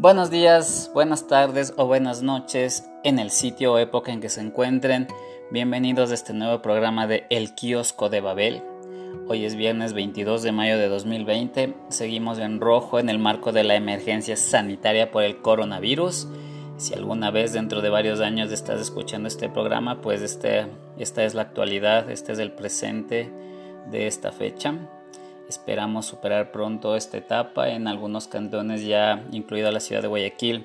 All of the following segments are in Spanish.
Buenos días, buenas tardes o buenas noches en el sitio o época en que se encuentren. Bienvenidos a este nuevo programa de El Kiosco de Babel. Hoy es viernes 22 de mayo de 2020. Seguimos en rojo en el marco de la emergencia sanitaria por el coronavirus. Si alguna vez dentro de varios años estás escuchando este programa, pues este, esta es la actualidad, este es el presente de esta fecha. Esperamos superar pronto esta etapa. En algunos cantones ya, incluida la ciudad de Guayaquil,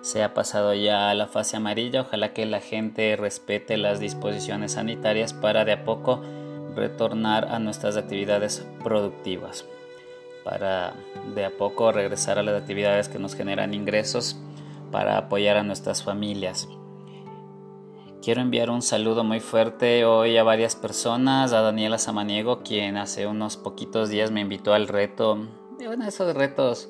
se ha pasado ya a la fase amarilla. Ojalá que la gente respete las disposiciones sanitarias para de a poco retornar a nuestras actividades productivas. Para de a poco regresar a las actividades que nos generan ingresos para apoyar a nuestras familias. Quiero enviar un saludo muy fuerte hoy a varias personas, a Daniela Samaniego, quien hace unos poquitos días me invitó al reto, bueno, esos retos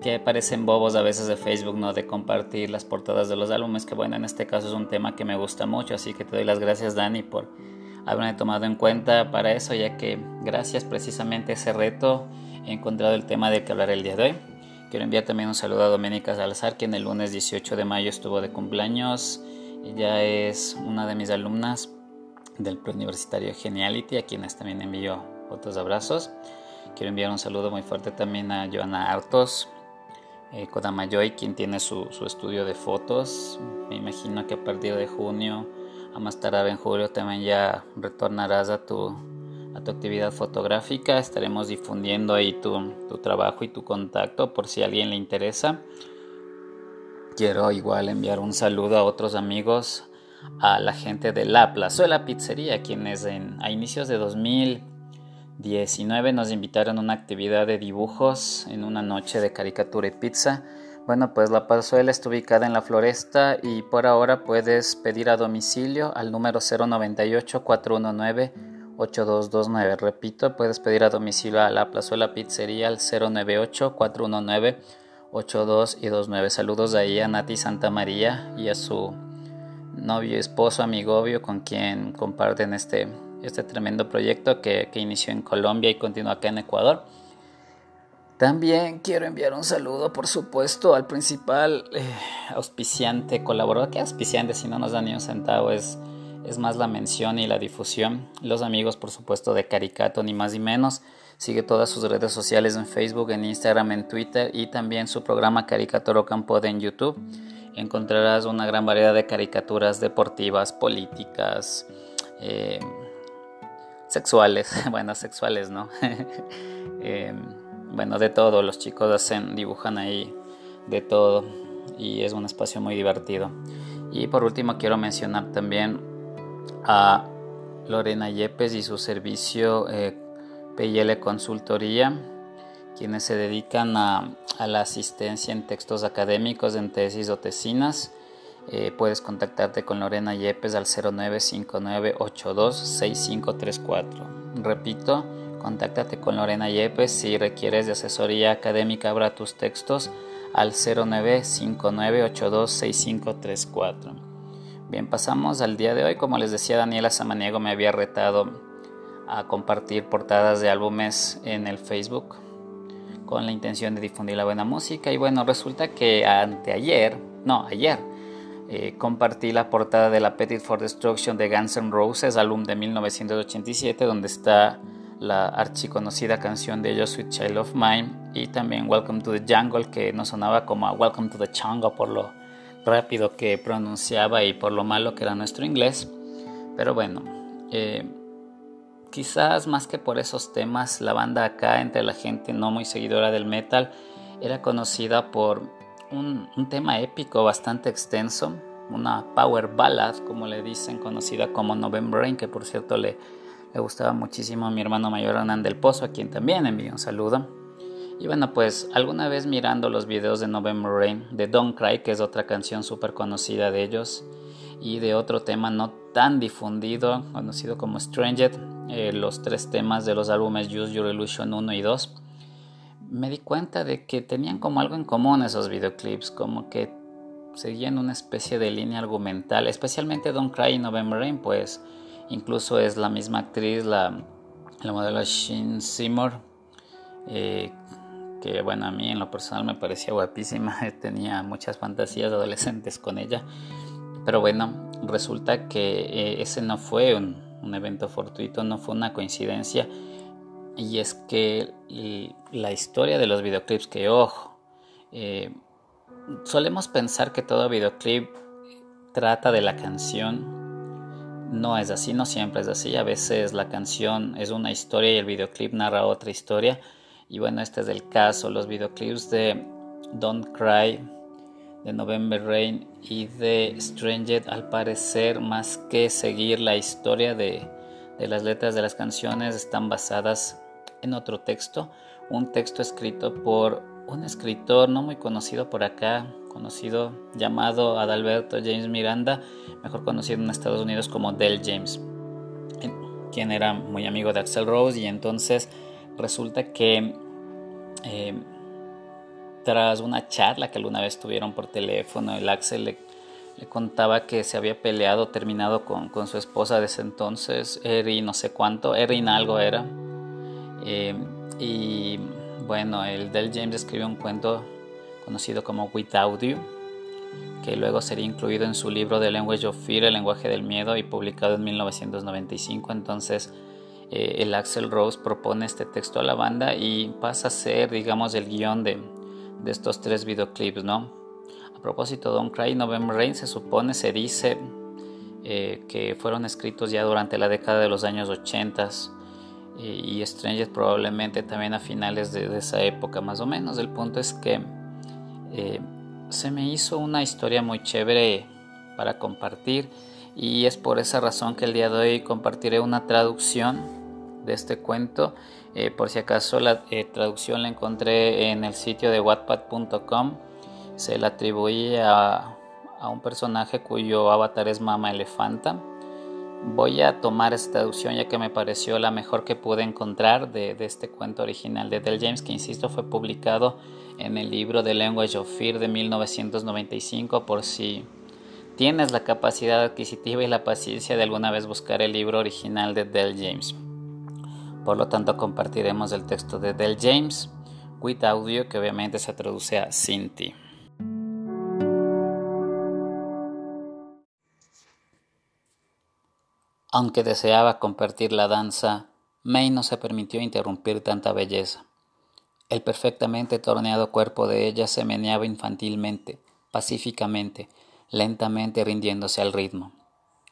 que parecen bobos a veces de Facebook, ¿no? De compartir las portadas de los álbumes, que bueno, en este caso es un tema que me gusta mucho, así que te doy las gracias Dani por haberme tomado en cuenta para eso, ya que gracias precisamente a ese reto he encontrado el tema del que hablar el día de hoy. Quiero enviar también un saludo a Doménica Salazar, quien el lunes 18 de mayo estuvo de cumpleaños. Ella es una de mis alumnas del preuniversitario Geniality, a quienes también envío otros abrazos. Quiero enviar un saludo muy fuerte también a Joana Artos, eh, Kodamayoy, quien tiene su, estudio de fotos. Me imagino que a partir de junio, a más tardar en julio, también ya retornarás a tu, a tu actividad fotográfica. Estaremos difundiendo ahí tu, tu trabajo y tu contacto por si a alguien le interesa. Quiero igual enviar un saludo a otros amigos, a la gente de La Plazuela Pizzería, quienes a inicios de 2019 nos invitaron a una actividad de dibujos en una noche de caricatura y pizza. Bueno, pues La Plazuela está ubicada en la Floresta y por ahora puedes pedir a domicilio al número 098 419 8229. Repito, puedes pedir a domicilio a La Plazuela Pizzería al 098 419 82 y 29. Saludos ahí a Nati Santa María y a su novio, esposo, amigo obvio con quien comparten este, este tremendo proyecto que, inició en Colombia y continúa acá en Ecuador. También quiero enviar un saludo, por supuesto, al principal eh, auspiciante, colaborador. ¿Qué auspiciante si no nos da ni un centavo? Es, es más la mención y la difusión. Los amigos, por supuesto, de Caricato, ni más ni menos. Sigue todas sus redes sociales en Facebook, en Instagram, en Twitter y también su programa Caricaturo Campo en YouTube. Encontrarás una gran variedad de caricaturas deportivas, políticas, eh, sexuales, bueno, sexuales, ¿no? Eh, bueno, de todo, los chicos hacen, dibujan ahí de todo y es un espacio muy divertido. Y por último quiero mencionar también a Lorena Yepes y su servicio eh, PL Consultoría, quienes se dedican a, la asistencia en textos académicos, en tesis o tesinas. Eh, puedes contactarte con Lorena Yepes al 0959826534. Repito, contáctate con Lorena Yepes si requieres de asesoría académica para tus textos al 0959826534. Bien, pasamos al día de hoy. Como les decía, Daniela Samaniego me había retado a compartir portadas de álbumes en el Facebook con la intención de difundir la buena música. Y bueno resulta que anteayer no ayer eh, compartí la portada de la Petit for Destruction de Guns N' Roses álbum de 1987 donde está la archiconocida canción de ellos Sweet Child of Mine y también Welcome to the Jungle que no sonaba como a Welcome to the Jungle por lo rápido que pronunciaba y por lo malo que era nuestro inglés. Pero bueno eh, Quizás más que por esos temas, la banda acá entre la gente no muy seguidora del metal era conocida por un, tema épico bastante extenso, una power ballad, como le dicen, conocida como November Rain, que por cierto le, le gustaba muchísimo a mi hermano mayor Hernán del Pozo, a quien también envío un saludo. Y bueno, pues alguna vez mirando los videos de November Rain, de Don't Cry, que es otra canción súper conocida de ellos, y de otro tema no tan difundido, conocido como Stranger, eh, los tres temas de los álbumes Use Your Illusion 1 y 2, me di cuenta de que tenían como algo en común esos videoclips, como que seguían una especie de línea argumental, especialmente Don't Cry y November Rain, pues incluso es la misma actriz, la, la modelo Shin Seymour, eh, que bueno, a mí en lo personal me parecía guapísima, tenía muchas fantasías adolescentes con ella, pero bueno, resulta que eh, ese no fue un, evento fortuito, no fue una coincidencia, y es que la historia de los videoclips, que ojo, eh, solemos pensar que todo videoclip trata de la canción, no es así, no siempre es así. A veces la canción es una historia y el videoclip narra otra historia. Y bueno, este es el caso. Los videoclips de Don't Cry, de November Rain y de Stranger, al parecer, más que seguir la historia de, de las letras de las canciones, están basadas en otro texto. Un texto escrito por un escritor no muy conocido por acá, conocido llamado Adalberto James Miranda, mejor conocido en Estados Unidos como Del James, quien era muy amigo de Axel Rose y entonces resulta que eh, tras una charla que alguna vez tuvieron por teléfono, el Axel le, contaba que se había peleado, terminado con, su esposa de ese entonces, Erin no sé cuánto, Erin algo era, eh, y bueno, el Del James escribió un cuento conocido como Without You, que luego sería incluido en su libro The Language of Fear, El lenguaje del miedo, y publicado en 1995. Entonces, eh, el Axel Rose propone este texto a la banda y pasa a ser, digamos, el guion de, estos tres videoclips, ¿no? A propósito, Don't Cry, November Rain se supone, se dice eh, que fueron escritos ya durante la década de los años 80 y, Stranger probablemente también a finales de, esa época más o menos. El punto es que eh, se me hizo una historia muy chévere para compartir y es por esa razón que el día de hoy compartiré una traducción de este cuento. Eh, por si acaso la eh, traducción la encontré en el sitio de wattpad.com. Se la atribuí a, a un personaje cuyo avatar es Mama Elefanta Voy a tomar esta traducción ya que me pareció la mejor que pude encontrar de, este cuento original de Del James, que insisto fue publicado en el libro The Language of Fear de 1995 por si tienes la capacidad adquisitiva y la paciencia de alguna vez buscar el libro original de Del James. Por lo tanto compartiremos el texto de Del James with audio que obviamente se traduce a Cinti. Aunque deseaba compartir la danza, May no se permitió interrumpir tanta belleza. El perfectamente torneado cuerpo de ella se meneaba infantilmente, pacíficamente, lentamente rindiéndose al ritmo.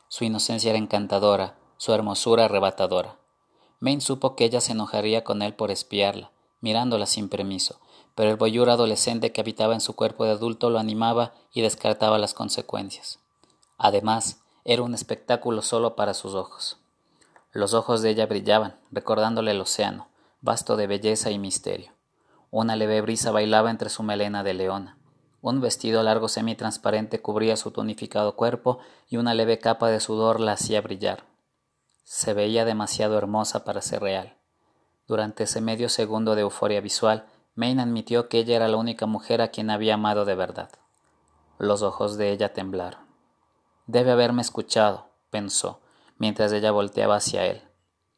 Su inocencia era encantadora, su hermosura arrebatadora. Maine supo que ella se enojaría con él por espiarla, mirándola sin permiso, pero el boyur adolescente que habitaba en su cuerpo de adulto lo animaba y descartaba las consecuencias. Además, era un espectáculo solo para sus ojos. Los ojos de ella brillaban, recordándole el océano, vasto de belleza y misterio. Una leve brisa bailaba entre su melena de leona. Un vestido largo semitransparente cubría su tonificado cuerpo y una leve capa de sudor la hacía brillar. Se veía demasiado hermosa para ser real. Durante ese medio segundo de euforia visual, Maine admitió que ella era la única mujer a quien había amado de verdad. Los ojos de ella temblaron. Debe haberme escuchado, pensó, mientras ella volteaba hacia él.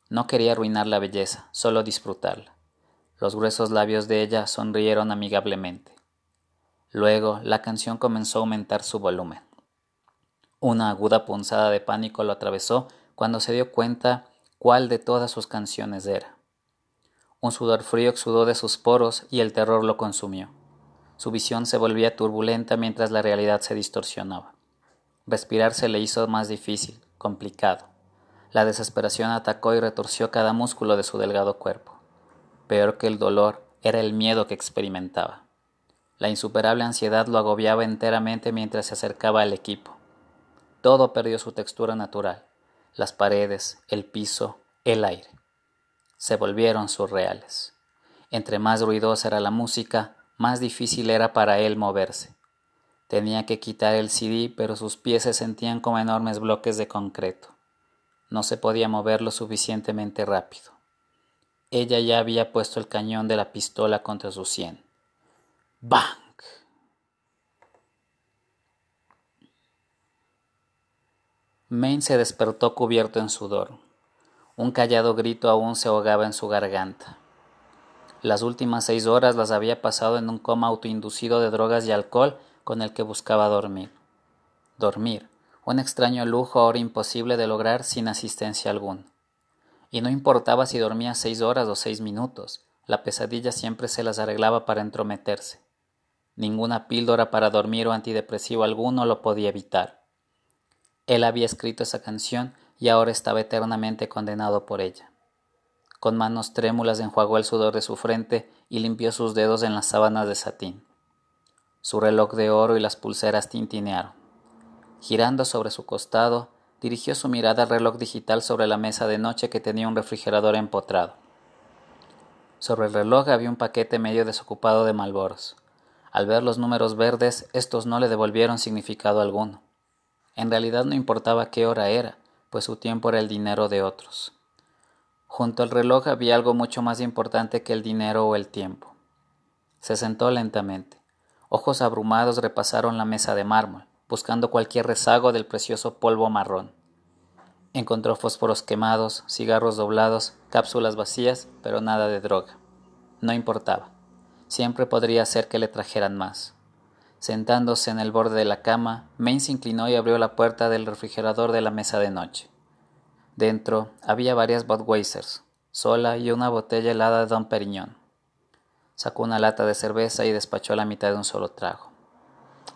No quería arruinar la belleza, solo disfrutarla. Los gruesos labios de ella sonrieron amigablemente. Luego la canción comenzó a aumentar su volumen. Una aguda punzada de pánico lo atravesó cuando se dio cuenta cuál de todas sus canciones era. Un sudor frío exudó de sus poros y el terror lo consumió. Su visión se volvía turbulenta mientras la realidad se distorsionaba. Respirar se le hizo más difícil, complicado. La desesperación atacó y retorció cada músculo de su delgado cuerpo. Peor que el dolor era el miedo que experimentaba. La insuperable ansiedad lo agobiaba enteramente mientras se acercaba al equipo. Todo perdió su textura natural. Las paredes, el piso, el aire. Se volvieron surreales. Entre más ruidosa era la música, más difícil era para él moverse. Tenía que quitar el CD, pero sus pies se sentían como enormes bloques de concreto. No se podía mover lo suficientemente rápido. Ella ya había puesto el cañón de la pistola contra su sien. ¡Bang! Maine se despertó cubierto en sudor. Un callado grito aún se ahogaba en su garganta. Las últimas seis horas las había pasado en un coma autoinducido de drogas y alcohol con el que buscaba dormir. Dormir, un extraño lujo ahora imposible de lograr sin asistencia alguna. Y no importaba si dormía seis horas o seis minutos, la pesadilla siempre se las arreglaba para entrometerse. Ninguna píldora para dormir o antidepresivo alguno lo podía evitar. Él había escrito esa canción y ahora estaba eternamente condenado por ella. Con manos trémulas enjuagó el sudor de su frente y limpió sus dedos en las sábanas de satín. Su reloj de oro y las pulseras tintinearon. Girando sobre su costado, dirigió su mirada al reloj digital sobre la mesa de noche que tenía un refrigerador empotrado. Sobre el reloj había un paquete medio desocupado de malboros. Al ver los números verdes, estos no le devolvieron significado alguno. En realidad no importaba qué hora era, pues su tiempo era el dinero de otros. Junto al reloj había algo mucho más importante que el dinero o el tiempo. Se sentó lentamente. Ojos abrumados repasaron la mesa de mármol, buscando cualquier rezago del precioso polvo marrón. Encontró fósforos quemados, cigarros doblados, cápsulas vacías, pero nada de droga. No importaba. Siempre podría ser que le trajeran más. Sentándose en el borde de la cama, Maine se inclinó y abrió la puerta del refrigerador de la mesa de noche. Dentro había varias Budweisers, sola y una botella helada de Don Periñón. Sacó una lata de cerveza y despachó la mitad de un solo trago.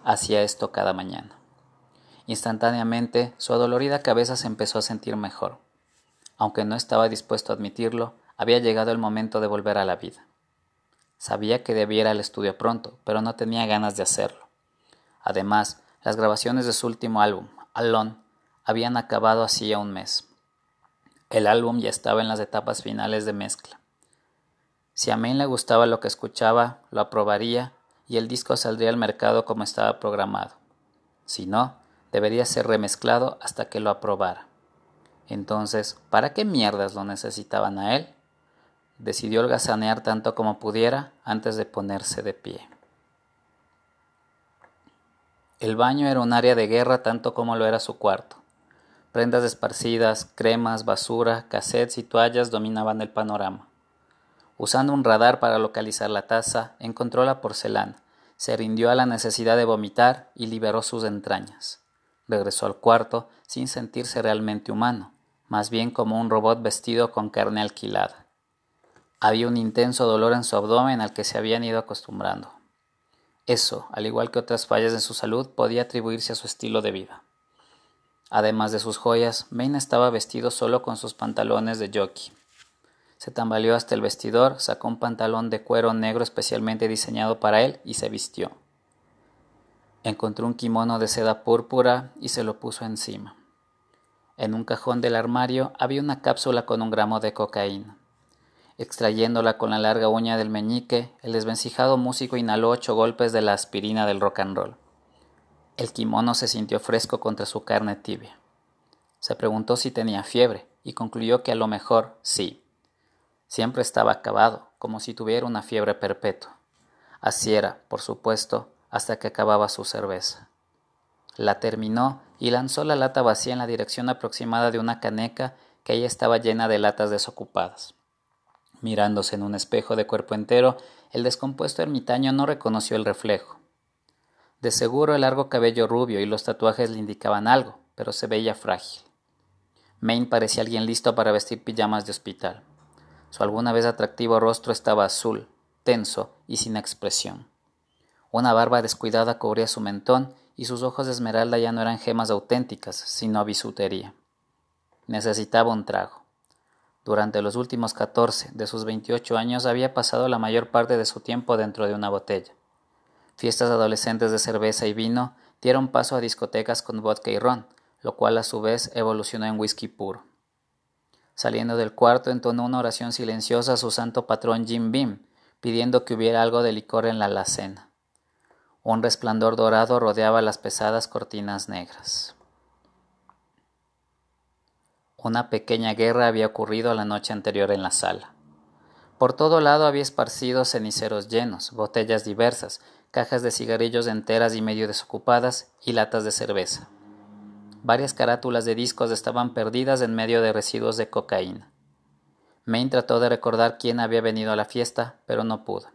Hacía esto cada mañana. Instantáneamente, su adolorida cabeza se empezó a sentir mejor. Aunque no estaba dispuesto a admitirlo, había llegado el momento de volver a la vida. Sabía que debía ir al estudio pronto, pero no tenía ganas de hacerlo. Además, las grabaciones de su último álbum, Alone, habían acabado hacía un mes. El álbum ya estaba en las etapas finales de mezcla. Si a Maine le gustaba lo que escuchaba, lo aprobaría y el disco saldría al mercado como estaba programado. Si no, debería ser remezclado hasta que lo aprobara. Entonces, ¿para qué mierdas lo necesitaban a él? Decidió holgazanear tanto como pudiera antes de ponerse de pie. El baño era un área de guerra tanto como lo era su cuarto. Prendas esparcidas, cremas, basura, cassettes y toallas dominaban el panorama. Usando un radar para localizar la taza, encontró la porcelana, se rindió a la necesidad de vomitar y liberó sus entrañas. Regresó al cuarto sin sentirse realmente humano, más bien como un robot vestido con carne alquilada. Había un intenso dolor en su abdomen al que se habían ido acostumbrando. Eso, al igual que otras fallas en su salud, podía atribuirse a su estilo de vida. Además de sus joyas, Maine estaba vestido solo con sus pantalones de jockey. Se tambaleó hasta el vestidor, sacó un pantalón de cuero negro especialmente diseñado para él y se vistió. Encontró un kimono de seda púrpura y se lo puso encima. En un cajón del armario había una cápsula con un gramo de cocaína. Extrayéndola con la larga uña del meñique, el desvencijado músico inhaló ocho golpes de la aspirina del rock and roll. El kimono se sintió fresco contra su carne tibia. Se preguntó si tenía fiebre y concluyó que a lo mejor sí. Siempre estaba acabado, como si tuviera una fiebre perpetua. Así era, por supuesto, hasta que acababa su cerveza. La terminó y lanzó la lata vacía en la dirección aproximada de una caneca que ya estaba llena de latas desocupadas. Mirándose en un espejo de cuerpo entero, el descompuesto ermitaño no reconoció el reflejo. De seguro el largo cabello rubio y los tatuajes le indicaban algo, pero se veía frágil. Maine parecía alguien listo para vestir pijamas de hospital. Su alguna vez atractivo rostro estaba azul, tenso y sin expresión. Una barba descuidada cubría su mentón y sus ojos de esmeralda ya no eran gemas auténticas, sino bisutería. Necesitaba un trago. Durante los últimos catorce de sus veintiocho años había pasado la mayor parte de su tiempo dentro de una botella. Fiestas adolescentes de cerveza y vino dieron paso a discotecas con vodka y ron, lo cual a su vez evolucionó en whisky puro. Saliendo del cuarto entonó una oración silenciosa a su santo patrón Jim Beam, pidiendo que hubiera algo de licor en la alacena. Un resplandor dorado rodeaba las pesadas cortinas negras. Una pequeña guerra había ocurrido la noche anterior en la sala. Por todo lado había esparcido ceniceros llenos, botellas diversas, cajas de cigarrillos enteras y medio desocupadas y latas de cerveza. Varias carátulas de discos estaban perdidas en medio de residuos de cocaína. Maine trató de recordar quién había venido a la fiesta, pero no pudo.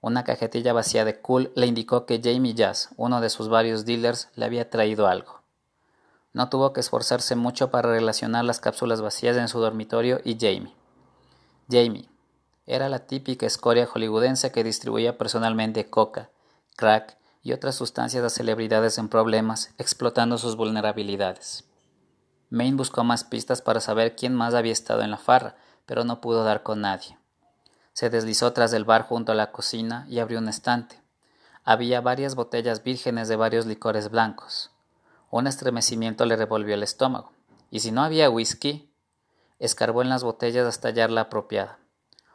Una cajetilla vacía de Cool le indicó que Jamie Jazz, uno de sus varios dealers, le había traído algo. No tuvo que esforzarse mucho para relacionar las cápsulas vacías en su dormitorio y Jamie. Jamie era la típica escoria hollywoodense que distribuía personalmente coca, crack y otras sustancias a celebridades en problemas, explotando sus vulnerabilidades. Maine buscó más pistas para saber quién más había estado en la farra, pero no pudo dar con nadie. Se deslizó tras el bar junto a la cocina y abrió un estante. Había varias botellas vírgenes de varios licores blancos. Un estremecimiento le revolvió el estómago. Y si no había whisky, escarbó en las botellas hasta hallar la apropiada.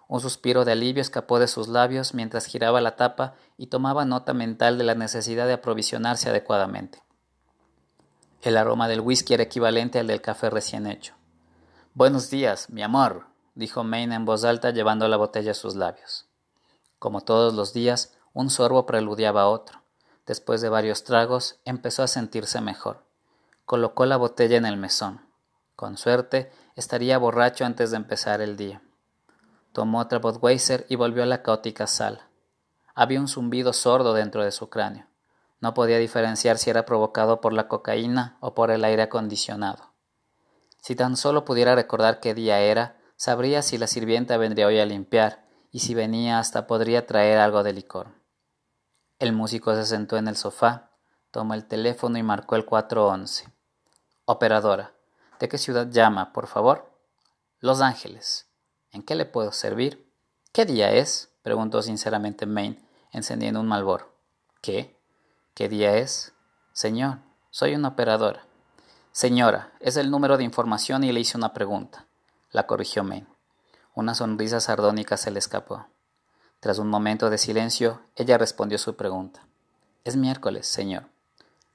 Un suspiro de alivio escapó de sus labios mientras giraba la tapa y tomaba nota mental de la necesidad de aprovisionarse adecuadamente. El aroma del whisky era equivalente al del café recién hecho. Buenos días, mi amor, dijo Maine en voz alta llevando la botella a sus labios. Como todos los días, un sorbo preludiaba a otro. Después de varios tragos, empezó a sentirse mejor. Colocó la botella en el mesón. Con suerte, estaría borracho antes de empezar el día. Tomó otra Budweiser y volvió a la caótica sala. Había un zumbido sordo dentro de su cráneo. No podía diferenciar si era provocado por la cocaína o por el aire acondicionado. Si tan solo pudiera recordar qué día era, Sabría si la sirvienta vendría hoy a limpiar, y si venía hasta podría traer algo de licor. El músico se sentó en el sofá, tomó el teléfono y marcó el 411. Operadora, ¿de qué ciudad llama, por favor? Los Ángeles. ¿En qué le puedo servir? ¿Qué día es? preguntó sinceramente Maine, encendiendo un malbor. ¿Qué? ¿Qué día es? Señor, soy una operadora. Señora, es el número de información y le hice una pregunta la corrigió Maine. Una sonrisa sardónica se le escapó. Tras un momento de silencio, ella respondió su pregunta. Es miércoles, señor.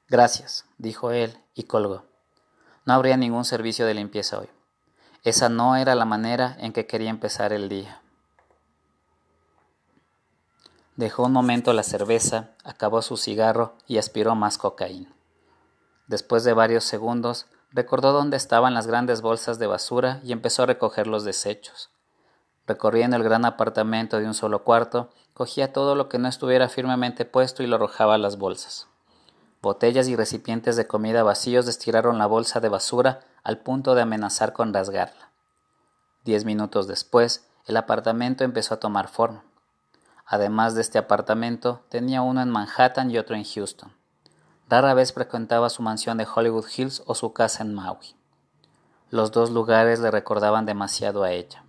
Gracias, dijo él y colgó. No habría ningún servicio de limpieza hoy. Esa no era la manera en que quería empezar el día. Dejó un momento la cerveza, acabó su cigarro y aspiró más cocaína. Después de varios segundos, Recordó dónde estaban las grandes bolsas de basura y empezó a recoger los desechos. Recorriendo el gran apartamento de un solo cuarto, cogía todo lo que no estuviera firmemente puesto y lo arrojaba a las bolsas. Botellas y recipientes de comida vacíos estiraron la bolsa de basura al punto de amenazar con rasgarla. Diez minutos después, el apartamento empezó a tomar forma. Además de este apartamento, tenía uno en Manhattan y otro en Houston. Rara vez frecuentaba su mansión de Hollywood Hills o su casa en Maui. Los dos lugares le recordaban demasiado a ella.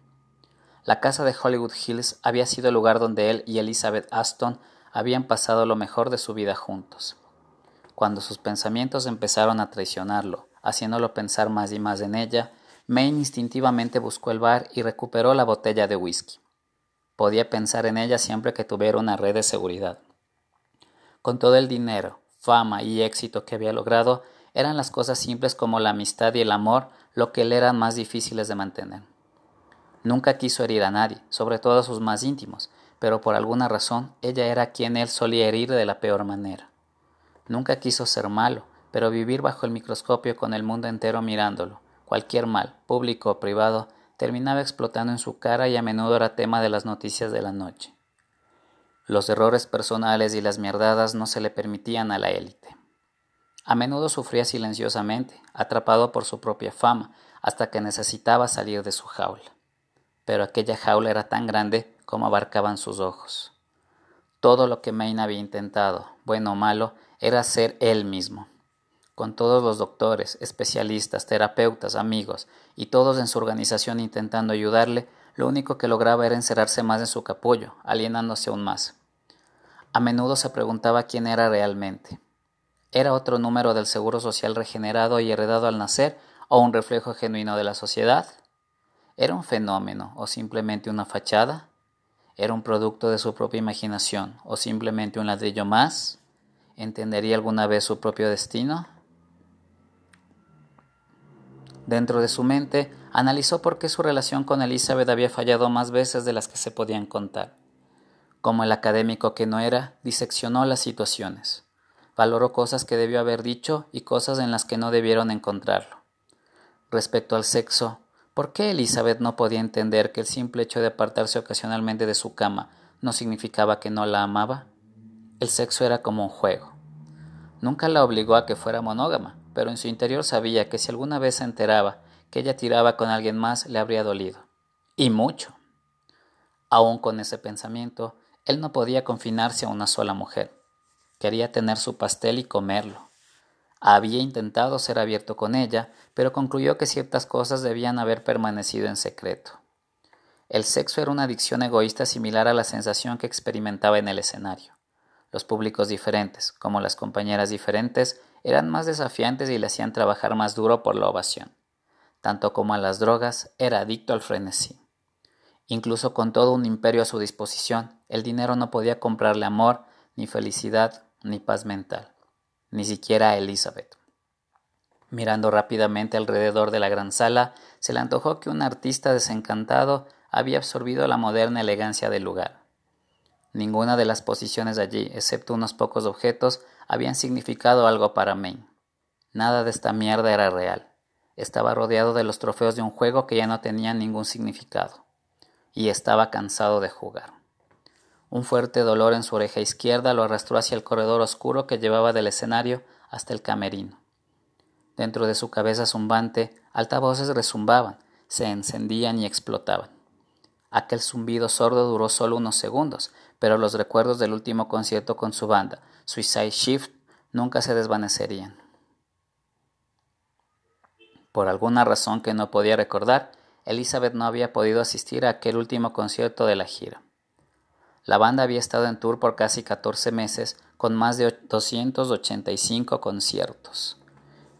La casa de Hollywood Hills había sido el lugar donde él y Elizabeth Aston habían pasado lo mejor de su vida juntos. Cuando sus pensamientos empezaron a traicionarlo, haciéndolo pensar más y más en ella, Maine instintivamente buscó el bar y recuperó la botella de whisky. Podía pensar en ella siempre que tuviera una red de seguridad. Con todo el dinero, fama y éxito que había logrado, eran las cosas simples como la amistad y el amor lo que le eran más difíciles de mantener. Nunca quiso herir a nadie, sobre todo a sus más íntimos, pero por alguna razón ella era quien él solía herir de la peor manera. Nunca quiso ser malo, pero vivir bajo el microscopio con el mundo entero mirándolo, cualquier mal, público o privado, terminaba explotando en su cara y a menudo era tema de las noticias de la noche. Los errores personales y las mierdadas no se le permitían a la élite. A menudo sufría silenciosamente, atrapado por su propia fama, hasta que necesitaba salir de su jaula. Pero aquella jaula era tan grande como abarcaban sus ojos. Todo lo que Maine había intentado, bueno o malo, era ser él mismo. Con todos los doctores, especialistas, terapeutas, amigos y todos en su organización intentando ayudarle, lo único que lograba era encerrarse más en su capullo, alienándose aún más. A menudo se preguntaba quién era realmente. ¿Era otro número del Seguro Social regenerado y heredado al nacer o un reflejo genuino de la sociedad? ¿Era un fenómeno o simplemente una fachada? ¿Era un producto de su propia imaginación o simplemente un ladrillo más? ¿Entendería alguna vez su propio destino? Dentro de su mente, analizó por qué su relación con Elizabeth había fallado más veces de las que se podían contar. Como el académico que no era, diseccionó las situaciones. Valoró cosas que debió haber dicho y cosas en las que no debieron encontrarlo. Respecto al sexo, ¿Por qué Elizabeth no podía entender que el simple hecho de apartarse ocasionalmente de su cama no significaba que no la amaba? El sexo era como un juego. Nunca la obligó a que fuera monógama, pero en su interior sabía que si alguna vez se enteraba que ella tiraba con alguien más le habría dolido. Y mucho. Aún con ese pensamiento, él no podía confinarse a una sola mujer. Quería tener su pastel y comerlo. Había intentado ser abierto con ella, pero concluyó que ciertas cosas debían haber permanecido en secreto. El sexo era una adicción egoísta similar a la sensación que experimentaba en el escenario. Los públicos diferentes, como las compañeras diferentes, eran más desafiantes y le hacían trabajar más duro por la ovación. Tanto como a las drogas, era adicto al frenesí. Incluso con todo un imperio a su disposición, el dinero no podía comprarle amor, ni felicidad, ni paz mental ni siquiera a Elizabeth. Mirando rápidamente alrededor de la gran sala, se le antojó que un artista desencantado había absorbido la moderna elegancia del lugar. Ninguna de las posiciones allí, excepto unos pocos objetos, habían significado algo para Maine. Nada de esta mierda era real. Estaba rodeado de los trofeos de un juego que ya no tenía ningún significado. Y estaba cansado de jugar. Un fuerte dolor en su oreja izquierda lo arrastró hacia el corredor oscuro que llevaba del escenario hasta el camerino. Dentro de su cabeza zumbante, altavoces resumbaban, se encendían y explotaban. Aquel zumbido sordo duró solo unos segundos, pero los recuerdos del último concierto con su banda, Suicide Shift, nunca se desvanecerían. Por alguna razón que no podía recordar, Elizabeth no había podido asistir a aquel último concierto de la gira. La banda había estado en tour por casi 14 meses con más de 285 conciertos.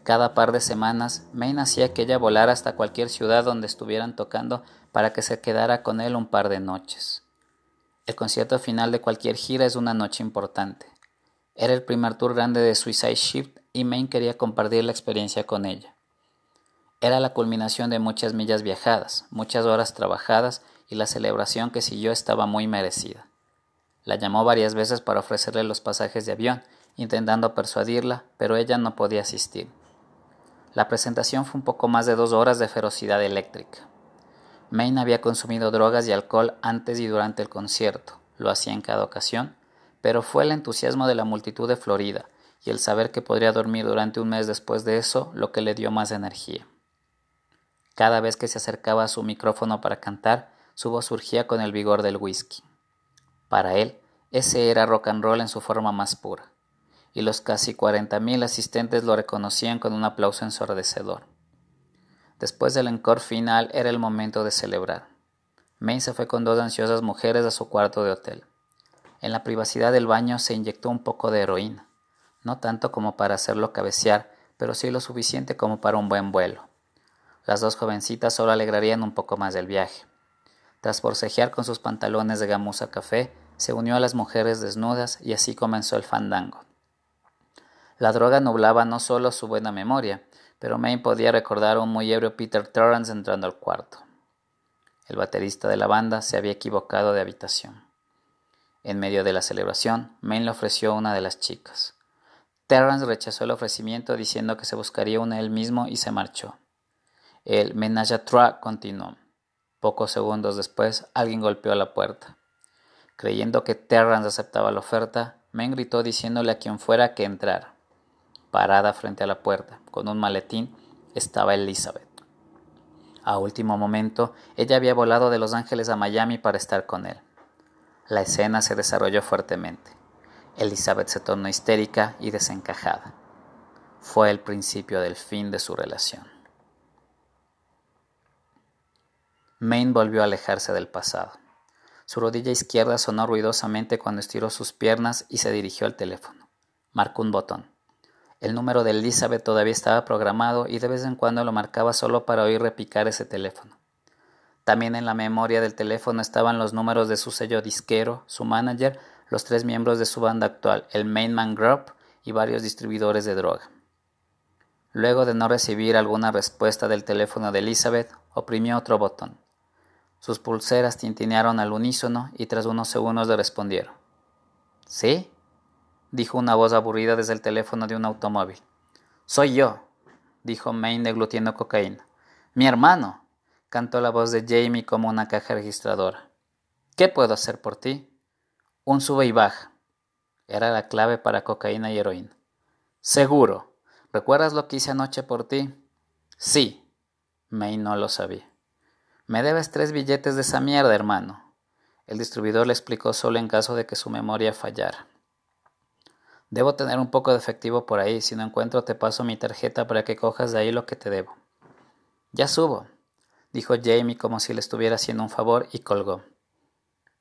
Cada par de semanas, Maine hacía que ella volara hasta cualquier ciudad donde estuvieran tocando para que se quedara con él un par de noches. El concierto final de cualquier gira es una noche importante. Era el primer tour grande de Suicide Shift y Maine quería compartir la experiencia con ella. Era la culminación de muchas millas viajadas, muchas horas trabajadas y la celebración que siguió estaba muy merecida. La llamó varias veces para ofrecerle los pasajes de avión, intentando persuadirla, pero ella no podía asistir. La presentación fue un poco más de dos horas de ferocidad eléctrica. Maine había consumido drogas y alcohol antes y durante el concierto, lo hacía en cada ocasión, pero fue el entusiasmo de la multitud de Florida y el saber que podría dormir durante un mes después de eso lo que le dio más energía. Cada vez que se acercaba a su micrófono para cantar, su voz surgía con el vigor del whisky. Para él, ese era rock and roll en su forma más pura, y los casi cuarenta mil asistentes lo reconocían con un aplauso ensordecedor. Después del encore final era el momento de celebrar. May se fue con dos ansiosas mujeres a su cuarto de hotel. En la privacidad del baño se inyectó un poco de heroína, no tanto como para hacerlo cabecear, pero sí lo suficiente como para un buen vuelo. Las dos jovencitas solo alegrarían un poco más del viaje. Tras forcejear con sus pantalones de gamuza café, se unió a las mujeres desnudas y así comenzó el fandango. La droga nublaba no solo su buena memoria, pero Maine podía recordar a un muy ebrio Peter Torrance entrando al cuarto. El baterista de la banda se había equivocado de habitación. En medio de la celebración, Maine le ofreció una de las chicas. Terrance rechazó el ofrecimiento diciendo que se buscaría una él mismo y se marchó. El menage à trois continuó. Pocos segundos después, alguien golpeó la puerta. Creyendo que Terrance aceptaba la oferta, Men gritó diciéndole a quien fuera que entrara. Parada frente a la puerta, con un maletín, estaba Elizabeth. A último momento, ella había volado de Los Ángeles a Miami para estar con él. La escena se desarrolló fuertemente. Elizabeth se tornó histérica y desencajada. Fue el principio del fin de su relación. Maine volvió a alejarse del pasado. Su rodilla izquierda sonó ruidosamente cuando estiró sus piernas y se dirigió al teléfono. Marcó un botón. El número de Elizabeth todavía estaba programado y de vez en cuando lo marcaba solo para oír repicar ese teléfono. También en la memoria del teléfono estaban los números de su sello disquero, su manager, los tres miembros de su banda actual, el Mainman Group y varios distribuidores de droga. Luego de no recibir alguna respuesta del teléfono de Elizabeth, oprimió otro botón. Sus pulseras tintinearon al unísono y tras unos segundos le respondieron. ¿Sí? dijo una voz aburrida desde el teléfono de un automóvil. Soy yo, dijo Maine deglutiendo cocaína. Mi hermano. cantó la voz de Jamie como una caja registradora. ¿Qué puedo hacer por ti? Un sube y baja. Era la clave para cocaína y heroína. Seguro. ¿Recuerdas lo que hice anoche por ti? Sí. May no lo sabía. Me debes tres billetes de esa mierda, hermano. El distribuidor le explicó solo en caso de que su memoria fallara. Debo tener un poco de efectivo por ahí. Si no encuentro, te paso mi tarjeta para que cojas de ahí lo que te debo. Ya subo, dijo Jamie como si le estuviera haciendo un favor y colgó.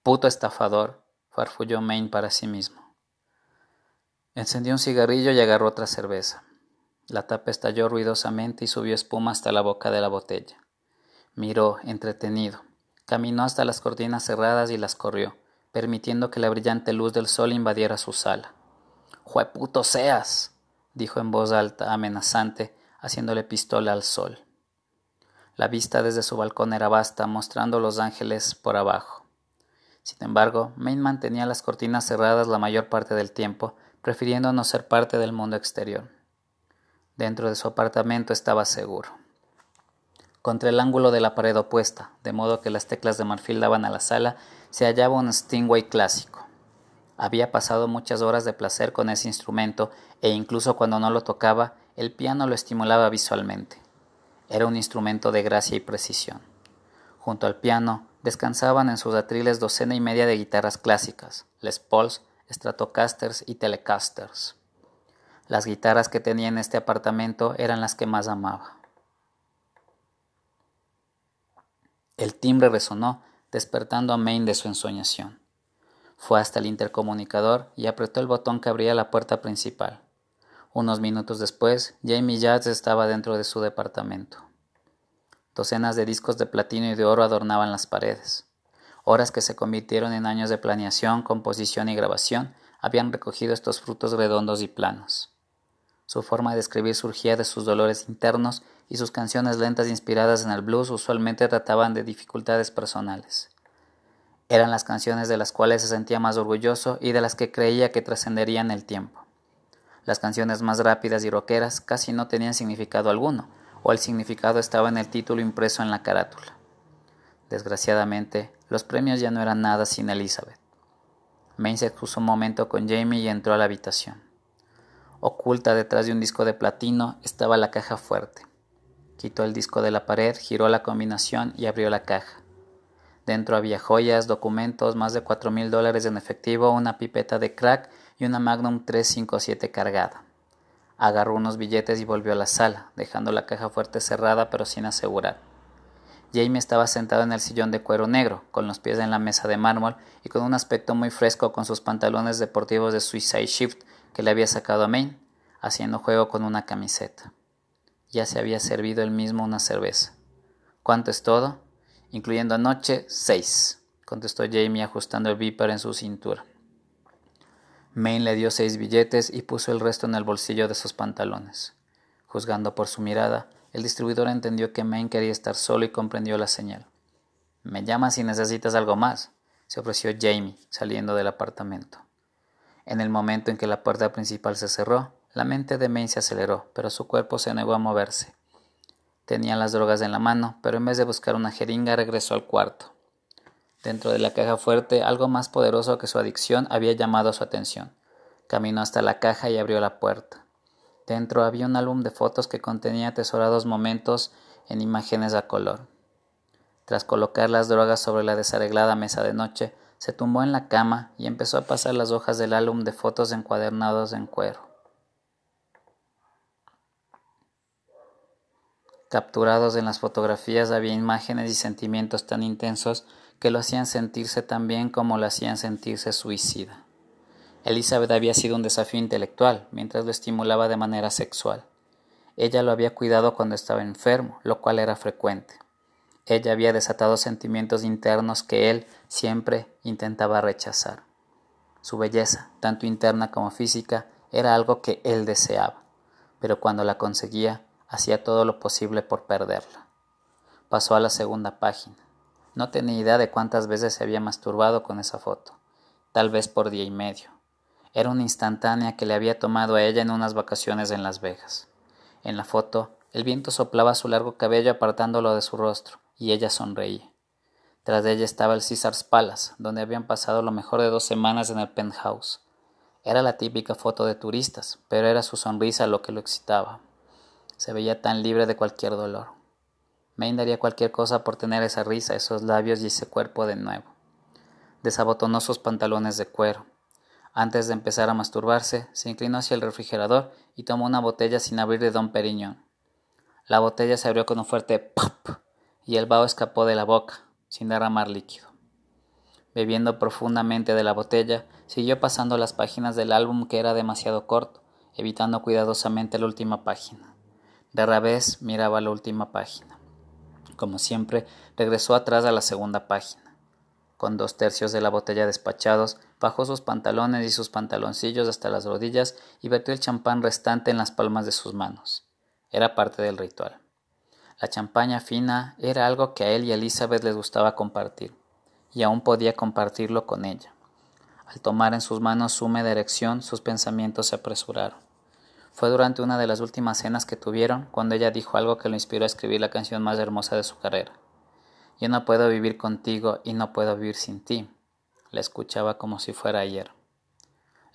Puto estafador, farfulló Maine para sí mismo. Encendió un cigarrillo y agarró otra cerveza. La tapa estalló ruidosamente y subió espuma hasta la boca de la botella. Miró, entretenido. Caminó hasta las cortinas cerradas y las corrió, permitiendo que la brillante luz del sol invadiera su sala. puto seas, dijo en voz alta, amenazante, haciéndole pistola al sol. La vista desde su balcón era vasta, mostrando los ángeles por abajo. Sin embargo, Maine mantenía las cortinas cerradas la mayor parte del tiempo, prefiriendo no ser parte del mundo exterior. Dentro de su apartamento estaba seguro. Contra el ángulo de la pared opuesta, de modo que las teclas de marfil daban a la sala, se hallaba un Stingway clásico. Había pasado muchas horas de placer con ese instrumento e incluso cuando no lo tocaba, el piano lo estimulaba visualmente. Era un instrumento de gracia y precisión. Junto al piano descansaban en sus atriles docena y media de guitarras clásicas, Les Pauls, Stratocasters y Telecasters. Las guitarras que tenía en este apartamento eran las que más amaba. El timbre resonó, despertando a Maine de su ensoñación. Fue hasta el intercomunicador y apretó el botón que abría la puerta principal. Unos minutos después, Jamie Jazz estaba dentro de su departamento. Docenas de discos de platino y de oro adornaban las paredes. Horas que se convirtieron en años de planeación, composición y grabación habían recogido estos frutos redondos y planos. Su forma de escribir surgía de sus dolores internos y sus canciones lentas inspiradas en el blues usualmente trataban de dificultades personales. Eran las canciones de las cuales se sentía más orgulloso y de las que creía que trascenderían el tiempo. Las canciones más rápidas y roqueras casi no tenían significado alguno, o el significado estaba en el título impreso en la carátula. Desgraciadamente, los premios ya no eran nada sin Elizabeth. Maine se excusó un momento con Jamie y entró a la habitación. Oculta detrás de un disco de platino estaba la caja fuerte. Quitó el disco de la pared, giró la combinación y abrió la caja. Dentro había joyas, documentos, más de cuatro mil dólares en efectivo, una pipeta de crack y una Magnum 357 cargada. Agarró unos billetes y volvió a la sala, dejando la caja fuerte cerrada pero sin asegurar. Jamie estaba sentado en el sillón de cuero negro, con los pies en la mesa de mármol y con un aspecto muy fresco con sus pantalones deportivos de Suicide Shift que le había sacado a Maine, haciendo juego con una camiseta. Ya se había servido él mismo una cerveza. ¿Cuánto es todo? Incluyendo anoche, seis, contestó Jamie ajustando el viper en su cintura. Maine le dio seis billetes y puso el resto en el bolsillo de sus pantalones. Juzgando por su mirada, el distribuidor entendió que Maine quería estar solo y comprendió la señal. Me llamas si necesitas algo más, se ofreció Jamie, saliendo del apartamento. En el momento en que la puerta principal se cerró, la mente de Maine se aceleró, pero su cuerpo se negó a moverse. Tenía las drogas en la mano, pero en vez de buscar una jeringa regresó al cuarto. Dentro de la caja fuerte, algo más poderoso que su adicción había llamado su atención. Caminó hasta la caja y abrió la puerta. Dentro había un álbum de fotos que contenía atesorados momentos en imágenes a color. Tras colocar las drogas sobre la desarreglada mesa de noche, se tumbó en la cama y empezó a pasar las hojas del álbum de fotos encuadernados en cuero. Capturados en las fotografías había imágenes y sentimientos tan intensos que lo hacían sentirse tan bien como lo hacían sentirse suicida. Elizabeth había sido un desafío intelectual, mientras lo estimulaba de manera sexual. Ella lo había cuidado cuando estaba enfermo, lo cual era frecuente. Ella había desatado sentimientos internos que él siempre intentaba rechazar. Su belleza, tanto interna como física, era algo que él deseaba, pero cuando la conseguía, hacía todo lo posible por perderla. Pasó a la segunda página. No tenía idea de cuántas veces se había masturbado con esa foto, tal vez por día y medio. Era una instantánea que le había tomado a ella en unas vacaciones en Las Vegas. En la foto, el viento soplaba su largo cabello apartándolo de su rostro, y ella sonreía. Tras de ella estaba el Caesar's Palace, donde habían pasado lo mejor de dos semanas en el penthouse. Era la típica foto de turistas, pero era su sonrisa lo que lo excitaba. Se veía tan libre de cualquier dolor. Maine daría cualquier cosa por tener esa risa, esos labios y ese cuerpo de nuevo. Desabotonó sus pantalones de cuero. Antes de empezar a masturbarse, se inclinó hacia el refrigerador y tomó una botella sin abrir de Don Periñón. La botella se abrió con un fuerte pop y el vaho escapó de la boca, sin derramar líquido. Bebiendo profundamente de la botella, siguió pasando las páginas del álbum que era demasiado corto, evitando cuidadosamente la última página. De revés miraba la última página. Como siempre, regresó atrás a la segunda página. Con dos tercios de la botella despachados, bajó sus pantalones y sus pantaloncillos hasta las rodillas y vertió el champán restante en las palmas de sus manos. Era parte del ritual. La champaña fina era algo que a él y a Elizabeth les gustaba compartir, y aún podía compartirlo con ella. Al tomar en sus manos su húmeda erección, sus pensamientos se apresuraron. Fue durante una de las últimas cenas que tuvieron cuando ella dijo algo que lo inspiró a escribir la canción más hermosa de su carrera. Yo no puedo vivir contigo y no puedo vivir sin ti. La escuchaba como si fuera ayer.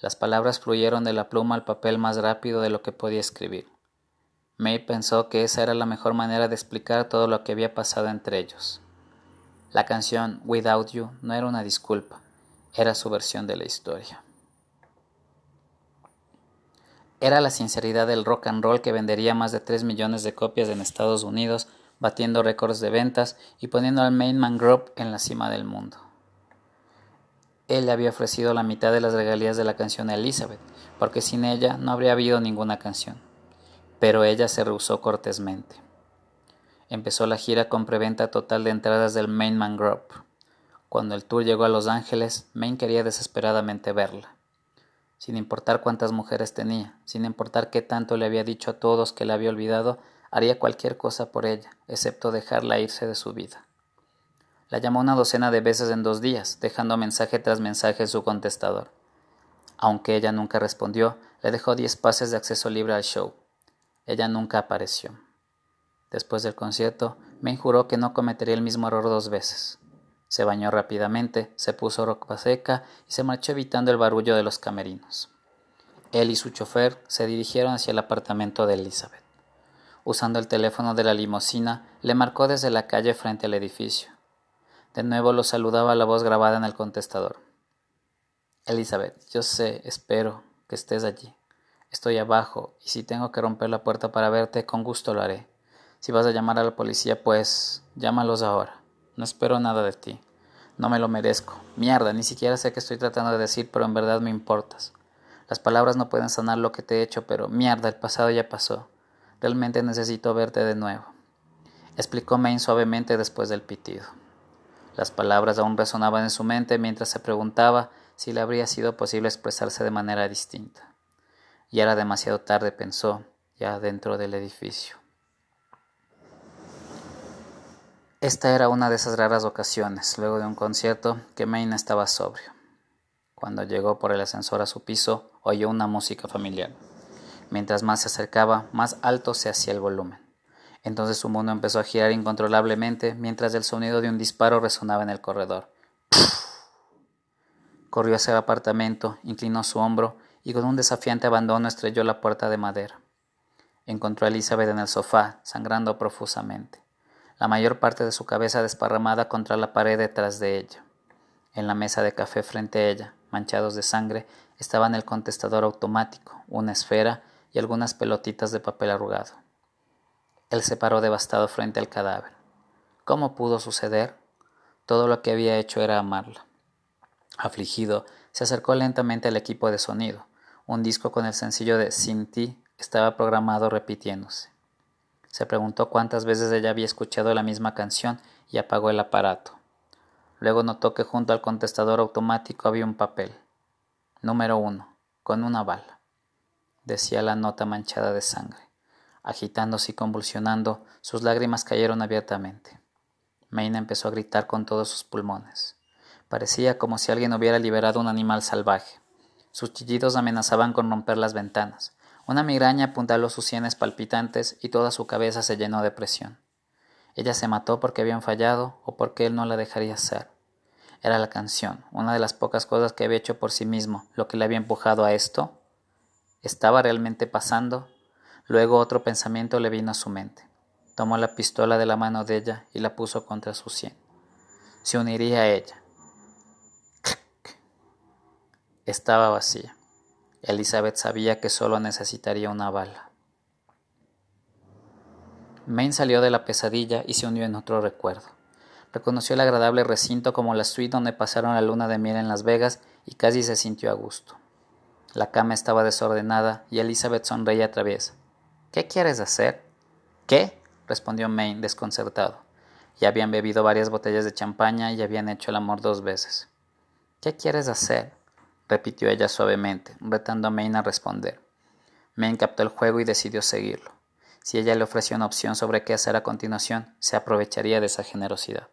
Las palabras fluyeron de la pluma al papel más rápido de lo que podía escribir. May pensó que esa era la mejor manera de explicar todo lo que había pasado entre ellos. La canción Without You no era una disculpa, era su versión de la historia. Era la sinceridad del rock and roll que vendería más de 3 millones de copias en Estados Unidos, batiendo récords de ventas y poniendo al Mainman Group en la cima del mundo. Él le había ofrecido la mitad de las regalías de la canción a Elizabeth, porque sin ella no habría habido ninguna canción pero ella se rehusó cortésmente. Empezó la gira con preventa total de entradas del Mainman Group. Cuando el tour llegó a Los Ángeles, Main quería desesperadamente verla. Sin importar cuántas mujeres tenía, sin importar qué tanto le había dicho a todos que la había olvidado, haría cualquier cosa por ella, excepto dejarla irse de su vida. La llamó una docena de veces en dos días, dejando mensaje tras mensaje en su contestador. Aunque ella nunca respondió, le dejó diez pases de acceso libre al show. Ella nunca apareció. Después del concierto, me juró que no cometería el mismo error dos veces. Se bañó rápidamente, se puso ropa seca y se marchó evitando el barullo de los camerinos. Él y su chofer se dirigieron hacia el apartamento de Elizabeth. Usando el teléfono de la limusina, le marcó desde la calle frente al edificio. De nuevo lo saludaba la voz grabada en el contestador. Elizabeth, yo sé, espero que estés allí. Estoy abajo, y si tengo que romper la puerta para verte, con gusto lo haré. Si vas a llamar a la policía, pues llámalos ahora. No espero nada de ti. No me lo merezco. Mierda, ni siquiera sé qué estoy tratando de decir, pero en verdad me importas. Las palabras no pueden sanar lo que te he hecho, pero mierda, el pasado ya pasó. Realmente necesito verte de nuevo. Explicó Maine suavemente después del pitido. Las palabras aún resonaban en su mente mientras se preguntaba si le habría sido posible expresarse de manera distinta. Ya era demasiado tarde, pensó, ya dentro del edificio. Esta era una de esas raras ocasiones, luego de un concierto, que Maine estaba sobrio. Cuando llegó por el ascensor a su piso, oyó una música familiar. Mientras más se acercaba, más alto se hacía el volumen. Entonces su mundo empezó a girar incontrolablemente mientras el sonido de un disparo resonaba en el corredor. Corrió hacia el apartamento, inclinó su hombro y con un desafiante abandono estrelló la puerta de madera. Encontró a Elizabeth en el sofá, sangrando profusamente, la mayor parte de su cabeza desparramada contra la pared detrás de ella. En la mesa de café frente a ella, manchados de sangre, estaban el contestador automático, una esfera y algunas pelotitas de papel arrugado. Él se paró devastado frente al cadáver. ¿Cómo pudo suceder? Todo lo que había hecho era amarla. Afligido, se acercó lentamente al equipo de sonido, un disco con el sencillo de Sin ti estaba programado repitiéndose. Se preguntó cuántas veces ella había escuchado la misma canción y apagó el aparato. Luego notó que junto al contestador automático había un papel. Número uno, con una bala. Decía la nota manchada de sangre. Agitándose y convulsionando, sus lágrimas cayeron abiertamente. Maine empezó a gritar con todos sus pulmones. Parecía como si alguien hubiera liberado un animal salvaje. Sus chillidos amenazaban con romper las ventanas. Una migraña apuntaló sus sienes palpitantes y toda su cabeza se llenó de presión. Ella se mató porque habían fallado o porque él no la dejaría ser. Era la canción, una de las pocas cosas que había hecho por sí mismo, lo que le había empujado a esto. ¿Estaba realmente pasando? Luego otro pensamiento le vino a su mente. Tomó la pistola de la mano de ella y la puso contra su sien. Se uniría a ella. Estaba vacía. Elizabeth sabía que solo necesitaría una bala. Maine salió de la pesadilla y se hundió en otro recuerdo. Reconoció el agradable recinto como la suite donde pasaron la luna de miel en Las Vegas y casi se sintió a gusto. La cama estaba desordenada y Elizabeth sonreía traviesa. ¿Qué quieres hacer? ¿Qué? respondió Maine desconcertado. Ya habían bebido varias botellas de champaña y habían hecho el amor dos veces. ¿Qué quieres hacer? Repitió ella suavemente, retando a Maine a responder. Maine captó el juego y decidió seguirlo. Si ella le ofreció una opción sobre qué hacer a continuación, se aprovecharía de esa generosidad.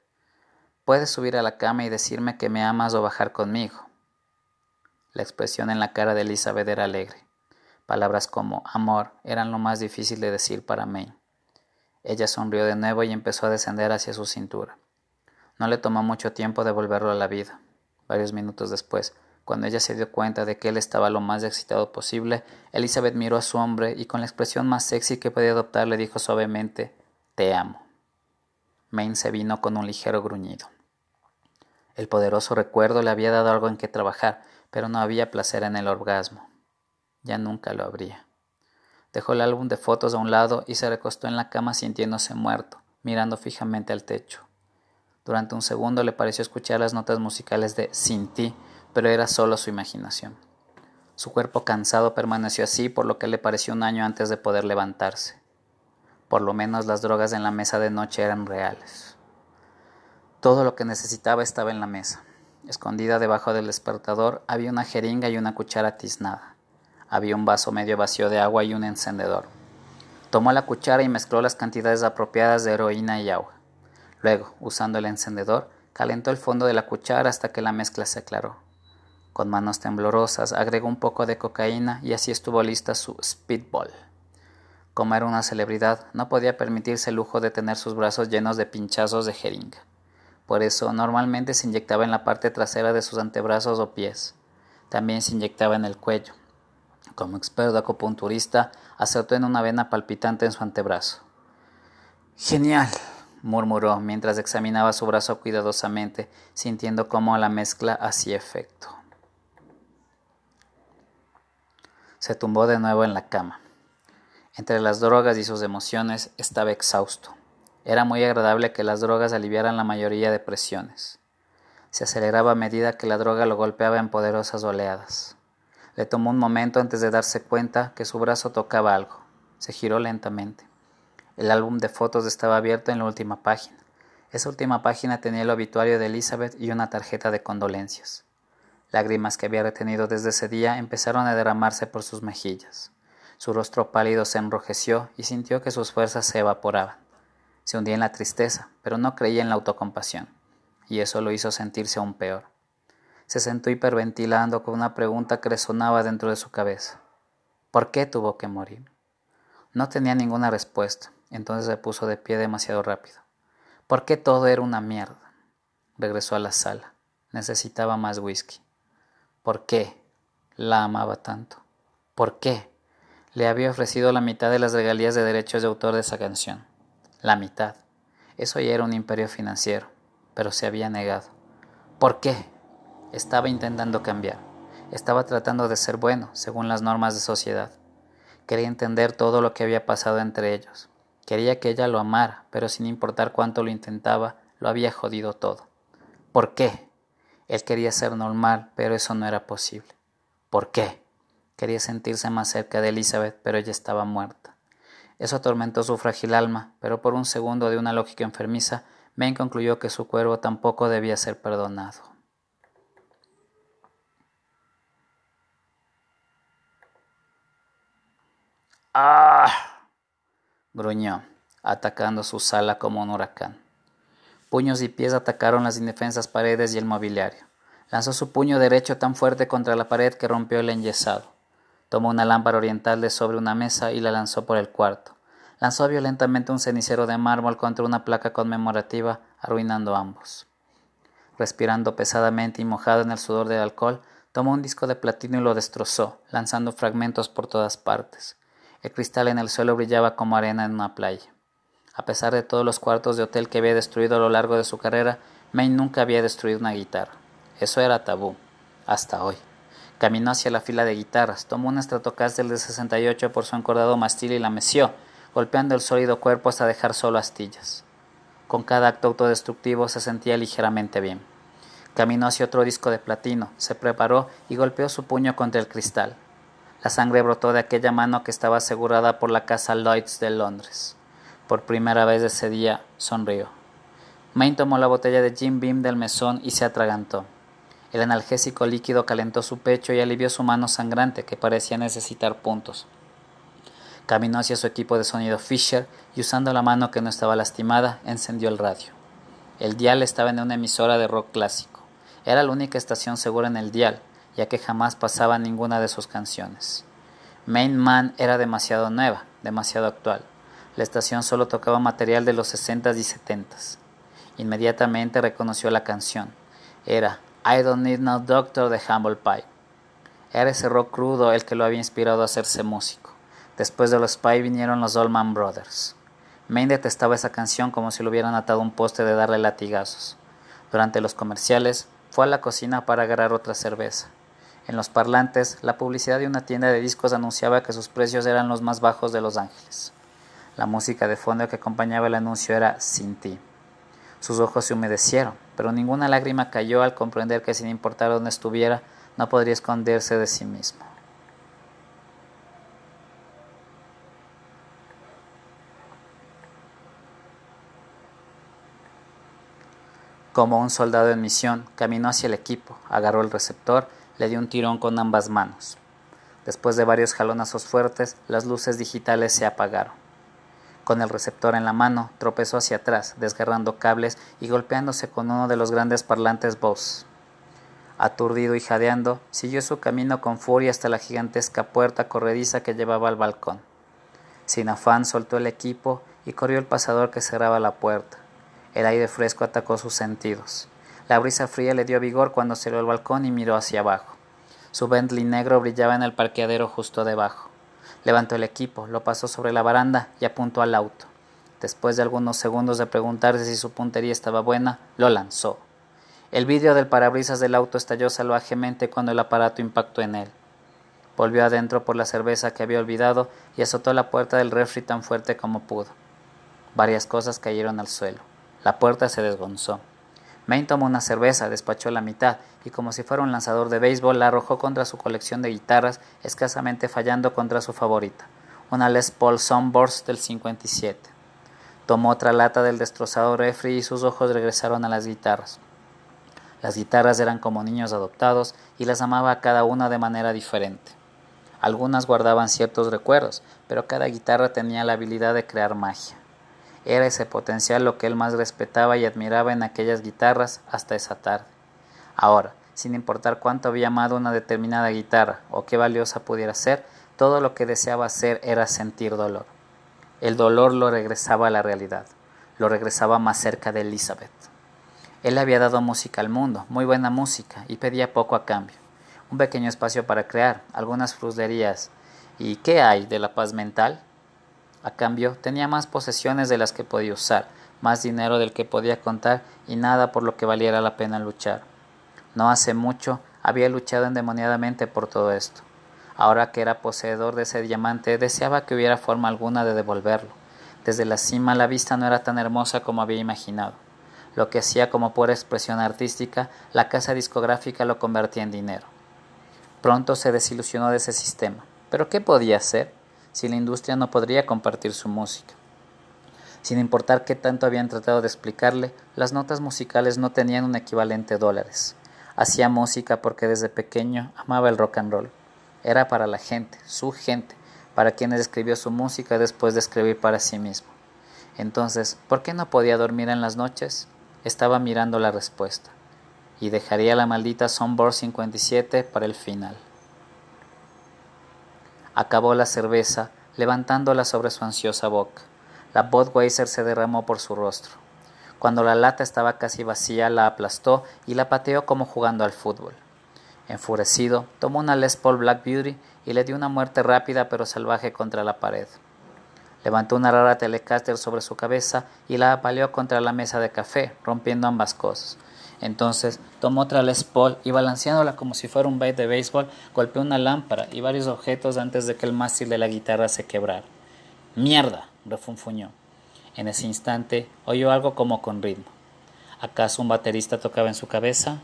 Puedes subir a la cama y decirme que me amas o bajar conmigo. La expresión en la cara de Elizabeth era alegre. Palabras como amor eran lo más difícil de decir para May. Ella sonrió de nuevo y empezó a descender hacia su cintura. No le tomó mucho tiempo devolverlo a la vida. Varios minutos después, cuando ella se dio cuenta de que él estaba lo más excitado posible, Elizabeth miró a su hombre y con la expresión más sexy que podía adoptar le dijo suavemente Te amo. Maine se vino con un ligero gruñido. El poderoso recuerdo le había dado algo en que trabajar, pero no había placer en el orgasmo. Ya nunca lo habría. Dejó el álbum de fotos a un lado y se recostó en la cama sintiéndose muerto, mirando fijamente al techo. Durante un segundo le pareció escuchar las notas musicales de Sin ti pero era solo su imaginación. Su cuerpo cansado permaneció así por lo que le pareció un año antes de poder levantarse. Por lo menos las drogas en la mesa de noche eran reales. Todo lo que necesitaba estaba en la mesa. Escondida debajo del despertador había una jeringa y una cuchara tiznada. Había un vaso medio vacío de agua y un encendedor. Tomó la cuchara y mezcló las cantidades apropiadas de heroína y agua. Luego, usando el encendedor, calentó el fondo de la cuchara hasta que la mezcla se aclaró. Con manos temblorosas agregó un poco de cocaína y así estuvo lista su speedball. Como era una celebridad, no podía permitirse el lujo de tener sus brazos llenos de pinchazos de jeringa. Por eso normalmente se inyectaba en la parte trasera de sus antebrazos o pies. También se inyectaba en el cuello. Como experto acupunturista, acertó en una vena palpitante en su antebrazo. Genial, murmuró mientras examinaba su brazo cuidadosamente, sintiendo cómo la mezcla hacía efecto. Se tumbó de nuevo en la cama. Entre las drogas y sus emociones estaba exhausto. Era muy agradable que las drogas aliviaran la mayoría de presiones. Se aceleraba a medida que la droga lo golpeaba en poderosas oleadas. Le tomó un momento antes de darse cuenta que su brazo tocaba algo. Se giró lentamente. El álbum de fotos estaba abierto en la última página. Esa última página tenía el obituario de Elizabeth y una tarjeta de condolencias. Lágrimas que había retenido desde ese día empezaron a derramarse por sus mejillas. Su rostro pálido se enrojeció y sintió que sus fuerzas se evaporaban. Se hundía en la tristeza, pero no creía en la autocompasión, y eso lo hizo sentirse aún peor. Se sentó hiperventilando con una pregunta que resonaba dentro de su cabeza. ¿Por qué tuvo que morir? No tenía ninguna respuesta, entonces se puso de pie demasiado rápido. ¿Por qué todo era una mierda? Regresó a la sala. Necesitaba más whisky. ¿Por qué la amaba tanto? ¿Por qué? Le había ofrecido la mitad de las regalías de derechos de autor de esa canción. La mitad. Eso ya era un imperio financiero, pero se había negado. ¿Por qué? Estaba intentando cambiar. Estaba tratando de ser bueno, según las normas de sociedad. Quería entender todo lo que había pasado entre ellos. Quería que ella lo amara, pero sin importar cuánto lo intentaba, lo había jodido todo. ¿Por qué? Él quería ser normal, pero eso no era posible. ¿Por qué? Quería sentirse más cerca de Elizabeth, pero ella estaba muerta. Eso atormentó su frágil alma, pero por un segundo de una lógica enfermiza, Ben concluyó que su cuervo tampoco debía ser perdonado. ¡Ah! gruñó, atacando su sala como un huracán. Puños y pies atacaron las indefensas paredes y el mobiliario. Lanzó su puño derecho tan fuerte contra la pared que rompió el enyesado. Tomó una lámpara oriental de sobre una mesa y la lanzó por el cuarto. lanzó violentamente un cenicero de mármol contra una placa conmemorativa, arruinando ambos. Respirando pesadamente y mojado en el sudor del alcohol, tomó un disco de platino y lo destrozó, lanzando fragmentos por todas partes. El cristal en el suelo brillaba como arena en una playa. A pesar de todos los cuartos de hotel que había destruido a lo largo de su carrera, Maine nunca había destruido una guitarra. Eso era tabú, hasta hoy. Caminó hacia la fila de guitarras, tomó un Stratocaster de 68 por su encordado mastil y la meció, golpeando el sólido cuerpo hasta dejar solo astillas. Con cada acto autodestructivo se sentía ligeramente bien. Caminó hacia otro disco de platino, se preparó y golpeó su puño contra el cristal. La sangre brotó de aquella mano que estaba asegurada por la casa Lloyds de Londres. Por primera vez ese día sonrió. Maine tomó la botella de Jim Beam del mesón y se atragantó. El analgésico líquido calentó su pecho y alivió su mano sangrante que parecía necesitar puntos. Caminó hacia su equipo de sonido Fisher y usando la mano que no estaba lastimada, encendió el radio. El dial estaba en una emisora de rock clásico. Era la única estación segura en el dial, ya que jamás pasaba ninguna de sus canciones. Main Man era demasiado nueva, demasiado actual. La estación solo tocaba material de los 60s y 70s. Inmediatamente reconoció la canción. Era I Don't Need No Doctor de Humble Pie. Era ese rock crudo el que lo había inspirado a hacerse músico. Después de los Spy vinieron los Allman Brothers. Maine detestaba esa canción como si le hubieran atado un poste de darle latigazos. Durante los comerciales, fue a la cocina para agarrar otra cerveza. En los parlantes, la publicidad de una tienda de discos anunciaba que sus precios eran los más bajos de Los Ángeles. La música de fondo que acompañaba el anuncio era Sin ti. Sus ojos se humedecieron, pero ninguna lágrima cayó al comprender que sin importar dónde estuviera, no podría esconderse de sí mismo. Como un soldado en misión, caminó hacia el equipo, agarró el receptor, le dio un tirón con ambas manos. Después de varios jalonazos fuertes, las luces digitales se apagaron. Con el receptor en la mano, tropezó hacia atrás, desgarrando cables y golpeándose con uno de los grandes parlantes Bose. Aturdido y jadeando, siguió su camino con furia hasta la gigantesca puerta corrediza que llevaba al balcón. Sin afán soltó el equipo y corrió el pasador que cerraba la puerta. El aire fresco atacó sus sentidos. La brisa fría le dio vigor cuando salió al balcón y miró hacia abajo. Su Bentley negro brillaba en el parqueadero justo debajo. Levantó el equipo, lo pasó sobre la baranda y apuntó al auto. Después de algunos segundos de preguntarse si su puntería estaba buena, lo lanzó. El vidrio del parabrisas del auto estalló salvajemente cuando el aparato impactó en él. Volvió adentro por la cerveza que había olvidado y azotó la puerta del refri tan fuerte como pudo. Varias cosas cayeron al suelo. La puerta se desgonzó. Maine tomó una cerveza, despachó la mitad y como si fuera un lanzador de béisbol la arrojó contra su colección de guitarras, escasamente fallando contra su favorita, una Les Paul Sunburst del 57. Tomó otra lata del destrozado refri y sus ojos regresaron a las guitarras. Las guitarras eran como niños adoptados y las amaba a cada una de manera diferente. Algunas guardaban ciertos recuerdos, pero cada guitarra tenía la habilidad de crear magia. Era ese potencial lo que él más respetaba y admiraba en aquellas guitarras hasta esa tarde. Ahora, sin importar cuánto había amado una determinada guitarra o qué valiosa pudiera ser, todo lo que deseaba hacer era sentir dolor. El dolor lo regresaba a la realidad, lo regresaba más cerca de Elizabeth. Él había dado música al mundo, muy buena música, y pedía poco a cambio. Un pequeño espacio para crear, algunas fruslerías. ¿Y qué hay de la paz mental? A cambio, tenía más posesiones de las que podía usar, más dinero del que podía contar y nada por lo que valiera la pena luchar. No hace mucho había luchado endemoniadamente por todo esto. Ahora que era poseedor de ese diamante, deseaba que hubiera forma alguna de devolverlo. Desde la cima la vista no era tan hermosa como había imaginado. Lo que hacía como pura expresión artística, la casa discográfica lo convertía en dinero. Pronto se desilusionó de ese sistema. ¿Pero qué podía hacer? Si la industria no podría compartir su música. Sin importar qué tanto habían tratado de explicarle, las notas musicales no tenían un equivalente dólares. Hacía música porque desde pequeño amaba el rock and roll. Era para la gente, su gente, para quienes escribió su música después de escribir para sí mismo. Entonces, ¿por qué no podía dormir en las noches? Estaba mirando la respuesta. Y dejaría la maldita Sunboard 57 para el final. Acabó la cerveza, levantándola sobre su ansiosa boca. La Budweiser se derramó por su rostro. Cuando la lata estaba casi vacía, la aplastó y la pateó como jugando al fútbol. Enfurecido, tomó una Les Paul Black Beauty y le dio una muerte rápida pero salvaje contra la pared. Levantó una rara Telecaster sobre su cabeza y la apaleó contra la mesa de café, rompiendo ambas cosas. Entonces tomó otra Les Paul y balanceándola como si fuera un bait de béisbol, golpeó una lámpara y varios objetos antes de que el mástil de la guitarra se quebrara. ¡Mierda! refunfuñó. En ese instante oyó algo como con ritmo. ¿Acaso un baterista tocaba en su cabeza?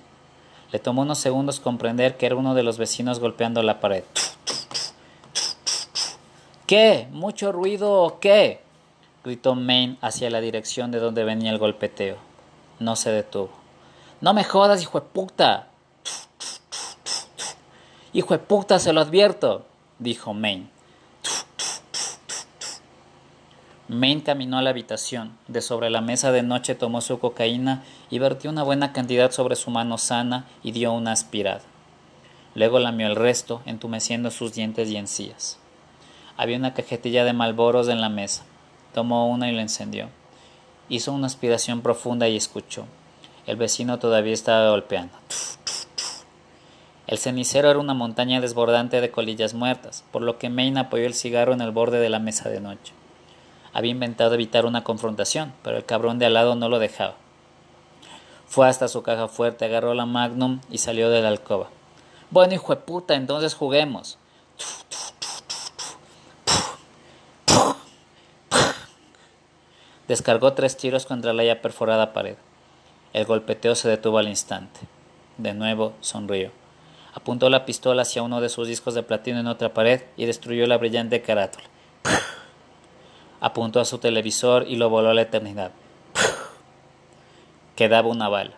Le tomó unos segundos comprender que era uno de los vecinos golpeando la pared. ¿Qué? ¿Mucho ruido o qué? gritó Maine hacia la dirección de donde venía el golpeteo. No se detuvo. No me jodas, hijo de puta. Hijo de puta, se lo advierto, dijo Maine. Maine caminó a la habitación. De sobre la mesa de noche tomó su cocaína y vertió una buena cantidad sobre su mano sana y dio una aspirada. Luego lamió el resto, entumeciendo sus dientes y encías. Había una cajetilla de malboros en la mesa. Tomó una y la encendió. Hizo una aspiración profunda y escuchó. El vecino todavía estaba golpeando. El cenicero era una montaña desbordante de colillas muertas, por lo que Maine apoyó el cigarro en el borde de la mesa de noche. Había inventado evitar una confrontación, pero el cabrón de al lado no lo dejaba. Fue hasta su caja fuerte, agarró la Magnum y salió de la alcoba. Bueno, hijo de puta, entonces juguemos. Descargó tres tiros contra la ya perforada pared. El golpeteo se detuvo al instante. De nuevo sonrió. Apuntó la pistola hacia uno de sus discos de platino en otra pared y destruyó la brillante carátula. Apuntó a su televisor y lo voló a la eternidad. Quedaba una bala.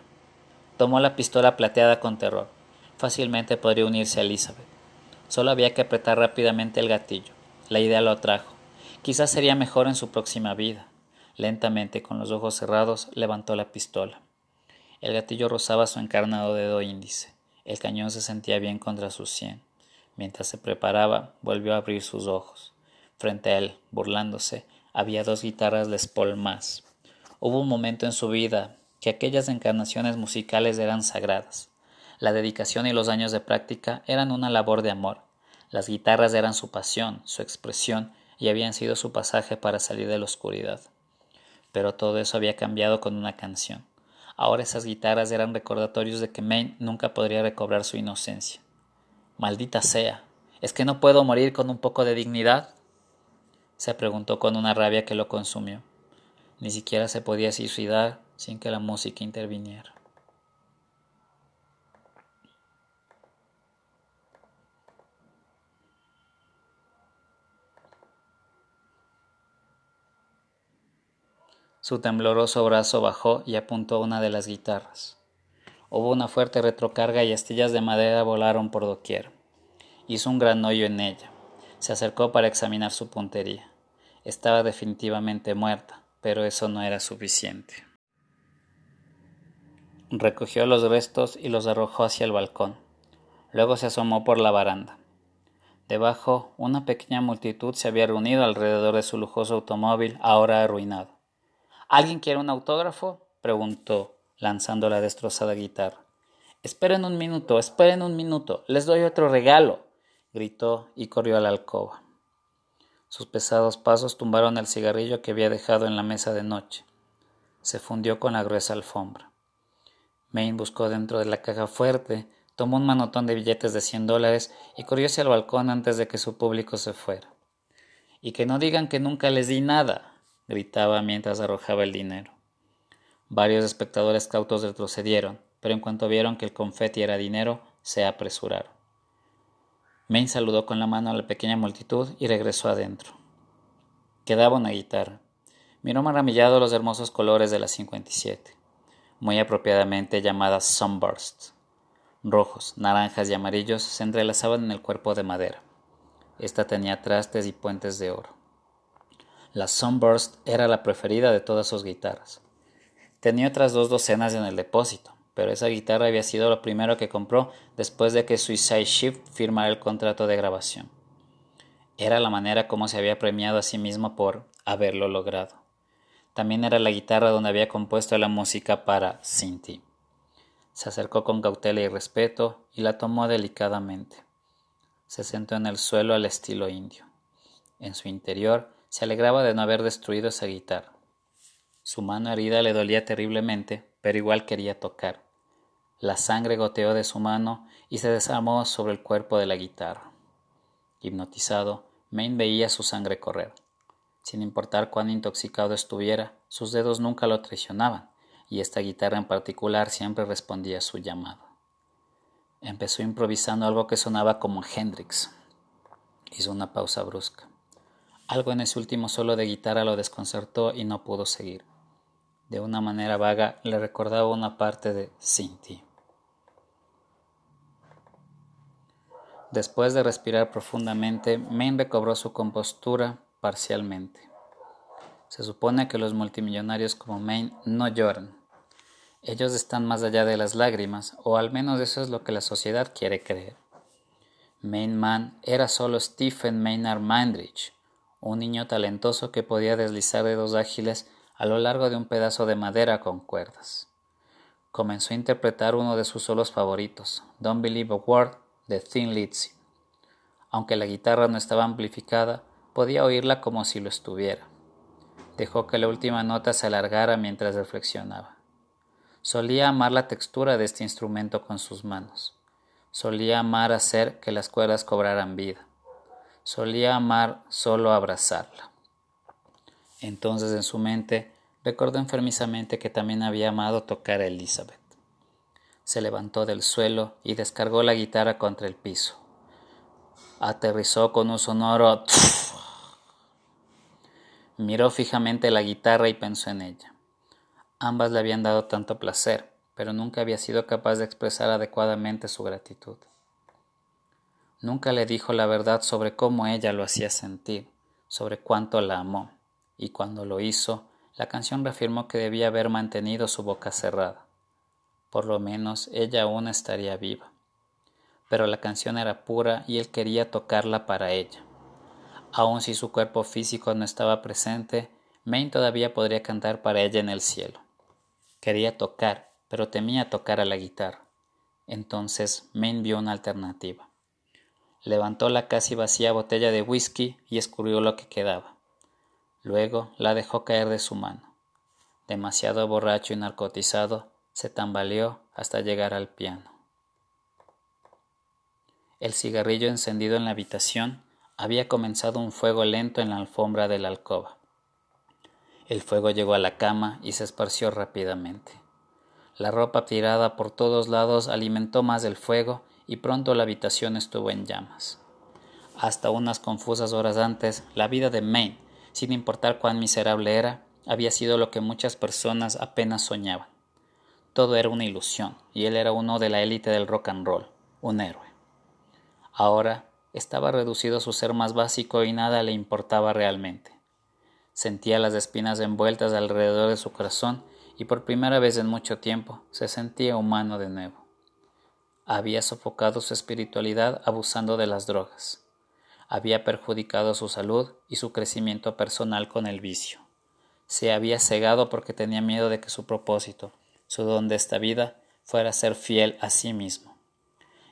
Tomó la pistola plateada con terror. Fácilmente podría unirse a Elizabeth. Solo había que apretar rápidamente el gatillo. La idea lo atrajo. Quizás sería mejor en su próxima vida. Lentamente, con los ojos cerrados, levantó la pistola. El gatillo rozaba su encarnado dedo índice. El cañón se sentía bien contra su sien. Mientras se preparaba, volvió a abrir sus ojos. Frente a él, burlándose, había dos guitarras Les Paul. Hubo un momento en su vida que aquellas encarnaciones musicales eran sagradas. La dedicación y los años de práctica eran una labor de amor. Las guitarras eran su pasión, su expresión y habían sido su pasaje para salir de la oscuridad. Pero todo eso había cambiado con una canción. Ahora esas guitarras eran recordatorios de que Maine nunca podría recobrar su inocencia. Maldita sea, ¿es que no puedo morir con un poco de dignidad? se preguntó con una rabia que lo consumió. Ni siquiera se podía suicidar sin que la música interviniera. Su tembloroso brazo bajó y apuntó una de las guitarras. Hubo una fuerte retrocarga y astillas de madera volaron por doquier. Hizo un gran hoyo en ella. Se acercó para examinar su puntería. Estaba definitivamente muerta, pero eso no era suficiente. Recogió los restos y los arrojó hacia el balcón. Luego se asomó por la baranda. Debajo, una pequeña multitud se había reunido alrededor de su lujoso automóvil, ahora arruinado. ¿Alguien quiere un autógrafo? preguntó, lanzando la destrozada guitarra. Esperen un minuto, esperen un minuto, les doy otro regalo, gritó y corrió a la alcoba. Sus pesados pasos tumbaron el cigarrillo que había dejado en la mesa de noche. Se fundió con la gruesa alfombra. Maine buscó dentro de la caja fuerte, tomó un manotón de billetes de cien dólares y corrió hacia el balcón antes de que su público se fuera. Y que no digan que nunca les di nada, gritaba mientras arrojaba el dinero. Varios espectadores cautos retrocedieron, pero en cuanto vieron que el confeti era dinero, se apresuraron. Maine saludó con la mano a la pequeña multitud y regresó adentro. Quedaba una guitarra. Miró maravillado los hermosos colores de la 57, muy apropiadamente llamada Sunburst. Rojos, naranjas y amarillos se entrelazaban en el cuerpo de madera. Esta tenía trastes y puentes de oro. La Sunburst era la preferida de todas sus guitarras. Tenía otras dos docenas en el depósito, pero esa guitarra había sido lo primero que compró después de que Suicide Shift firmara el contrato de grabación. Era la manera como se había premiado a sí mismo por haberlo logrado. También era la guitarra donde había compuesto la música para Cinti. Se acercó con cautela y respeto y la tomó delicadamente. Se sentó en el suelo al estilo indio. En su interior se alegraba de no haber destruido esa guitarra. Su mano herida le dolía terriblemente, pero igual quería tocar. La sangre goteó de su mano y se desarmó sobre el cuerpo de la guitarra. Hipnotizado, Maine veía su sangre correr. Sin importar cuán intoxicado estuviera, sus dedos nunca lo traicionaban, y esta guitarra en particular siempre respondía a su llamado. Empezó improvisando algo que sonaba como Hendrix. Hizo una pausa brusca. Algo en ese último solo de guitarra lo desconcertó y no pudo seguir. De una manera vaga le recordaba una parte de Cinti. Después de respirar profundamente, Maine recobró su compostura parcialmente. Se supone que los multimillonarios como Maine no lloran. Ellos están más allá de las lágrimas, o al menos eso es lo que la sociedad quiere creer. Maine Man era solo Stephen Maynard Mindridge, un niño talentoso que podía deslizar dedos ágiles a lo largo de un pedazo de madera con cuerdas. Comenzó a interpretar uno de sus solos favoritos, Don't Believe a Word de Thin Lizzy. Aunque la guitarra no estaba amplificada, podía oírla como si lo estuviera. Dejó que la última nota se alargara mientras reflexionaba. Solía amar la textura de este instrumento con sus manos. Solía amar hacer que las cuerdas cobraran vida. Solía amar solo abrazarla. Entonces en su mente recordó enfermizamente que también había amado tocar a Elizabeth se levantó del suelo y descargó la guitarra contra el piso. Aterrizó con un sonoro Miró fijamente la guitarra y pensó en ella. Ambas le habían dado tanto placer, pero nunca había sido capaz de expresar adecuadamente su gratitud. Nunca le dijo la verdad sobre cómo ella lo hacía sentir, sobre cuánto la amó, y cuando lo hizo, la canción reafirmó que debía haber mantenido su boca cerrada por lo menos ella aún estaría viva. Pero la canción era pura y él quería tocarla para ella. Aun si su cuerpo físico no estaba presente, Maine todavía podría cantar para ella en el cielo. Quería tocar, pero temía tocar a la guitarra. Entonces Maine vio una alternativa. Levantó la casi vacía botella de whisky y escurrió lo que quedaba. Luego la dejó caer de su mano. Demasiado borracho y narcotizado, se tambaleó hasta llegar al piano. El cigarrillo encendido en la habitación había comenzado un fuego lento en la alfombra de la alcoba. El fuego llegó a la cama y se esparció rápidamente. La ropa tirada por todos lados alimentó más el fuego y pronto la habitación estuvo en llamas. Hasta unas confusas horas antes, la vida de Maine, sin importar cuán miserable era, había sido lo que muchas personas apenas soñaban. Todo era una ilusión, y él era uno de la élite del rock and roll, un héroe. Ahora estaba reducido a su ser más básico y nada le importaba realmente. Sentía las espinas envueltas alrededor de su corazón y por primera vez en mucho tiempo se sentía humano de nuevo. Había sofocado su espiritualidad abusando de las drogas. Había perjudicado su salud y su crecimiento personal con el vicio. Se había cegado porque tenía miedo de que su propósito, su don de esta vida fuera ser fiel a sí mismo.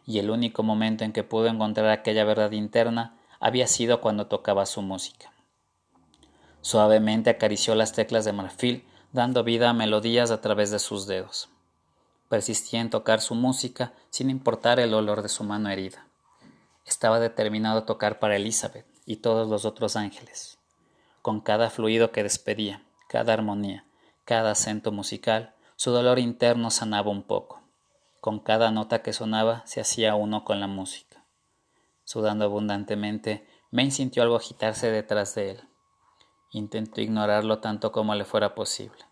Y el único momento en que pudo encontrar aquella verdad interna había sido cuando tocaba su música. Suavemente acarició las teclas de marfil, dando vida a melodías a través de sus dedos. Persistía en tocar su música sin importar el olor de su mano herida. Estaba determinado a tocar para Elizabeth y todos los otros ángeles. Con cada fluido que despedía, cada armonía, cada acento musical, su dolor interno sanaba un poco. Con cada nota que sonaba se hacía uno con la música. Sudando abundantemente, Maine sintió algo agitarse detrás de él. Intentó ignorarlo tanto como le fuera posible.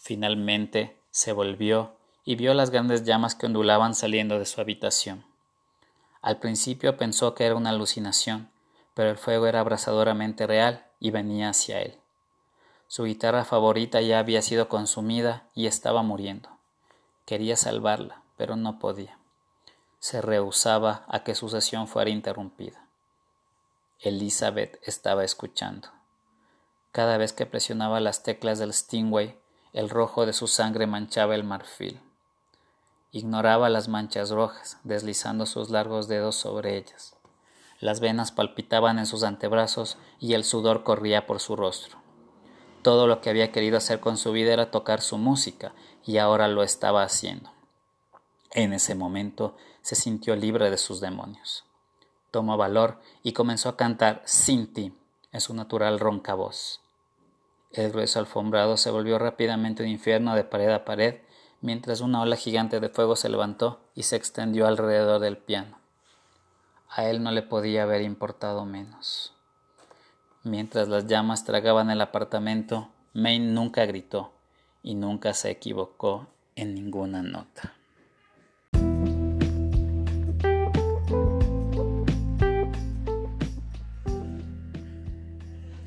Finalmente se volvió y vio las grandes llamas que ondulaban saliendo de su habitación. Al principio pensó que era una alucinación, pero el fuego era abrasadoramente real y venía hacia él. Su guitarra favorita ya había sido consumida y estaba muriendo. Quería salvarla, pero no podía. Se rehusaba a que su sesión fuera interrumpida. Elizabeth estaba escuchando. Cada vez que presionaba las teclas del Stingway, el rojo de su sangre manchaba el marfil. Ignoraba las manchas rojas, deslizando sus largos dedos sobre ellas. Las venas palpitaban en sus antebrazos y el sudor corría por su rostro. Todo lo que había querido hacer con su vida era tocar su música, y ahora lo estaba haciendo. En ese momento se sintió libre de sus demonios. Tomó valor y comenzó a cantar sin ti en su natural ronca voz. El grueso alfombrado se volvió rápidamente un infierno de pared a pared, mientras una ola gigante de fuego se levantó y se extendió alrededor del piano. A él no le podía haber importado menos. Mientras las llamas tragaban el apartamento, Maine nunca gritó y nunca se equivocó en ninguna nota.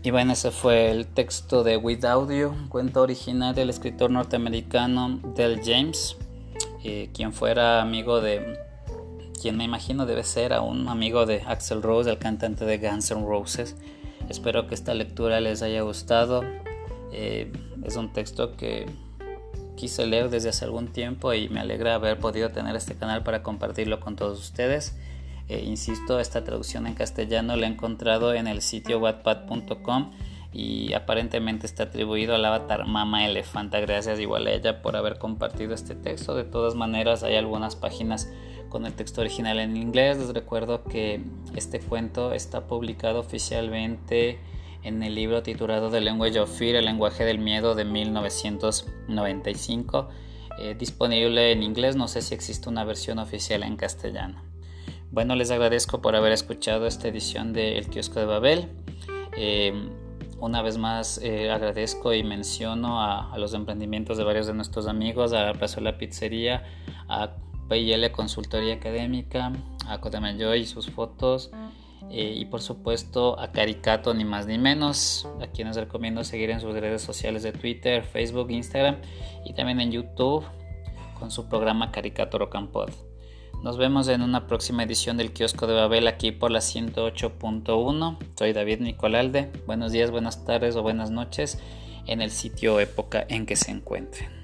Y bueno, ese fue el texto de With Audio, cuento original del escritor norteamericano Del James, eh, quien fuera amigo de, quien me imagino debe ser a un amigo de Axel Rose, el cantante de Guns N' Roses. Espero que esta lectura les haya gustado. Eh, es un texto que quise leer desde hace algún tiempo y me alegra haber podido tener este canal para compartirlo con todos ustedes. Eh, insisto, esta traducción en castellano la he encontrado en el sitio wattpad.com y aparentemente está atribuido al avatar Mama Elefanta. Gracias igual a ella por haber compartido este texto. De todas maneras, hay algunas páginas con el texto original en inglés. Les recuerdo que este cuento está publicado oficialmente en el libro titulado The Language of Fear, el lenguaje del miedo de 1995, eh, disponible en inglés. No sé si existe una versión oficial en castellano. Bueno, les agradezco por haber escuchado esta edición de El Kiosco de Babel. Em, una vez más eh, agradezco y menciono a, los emprendimientos de varios de nuestros amigos, a la Pizzería, a PIL Consultoría Académica, a Kodamayoy y sus fotos, eh, y por supuesto a Caricato, ni más ni menos, a quienes recomiendo seguir en sus redes sociales de Twitter, Facebook, Instagram y también en YouTube con su programa Caricato Rock Pod. Nos vemos en una próxima edición del Kiosco de Babel aquí por la 108.1. Soy David Nicolalde. Buenos días, buenas tardes o buenas noches en el sitio época en que se encuentren.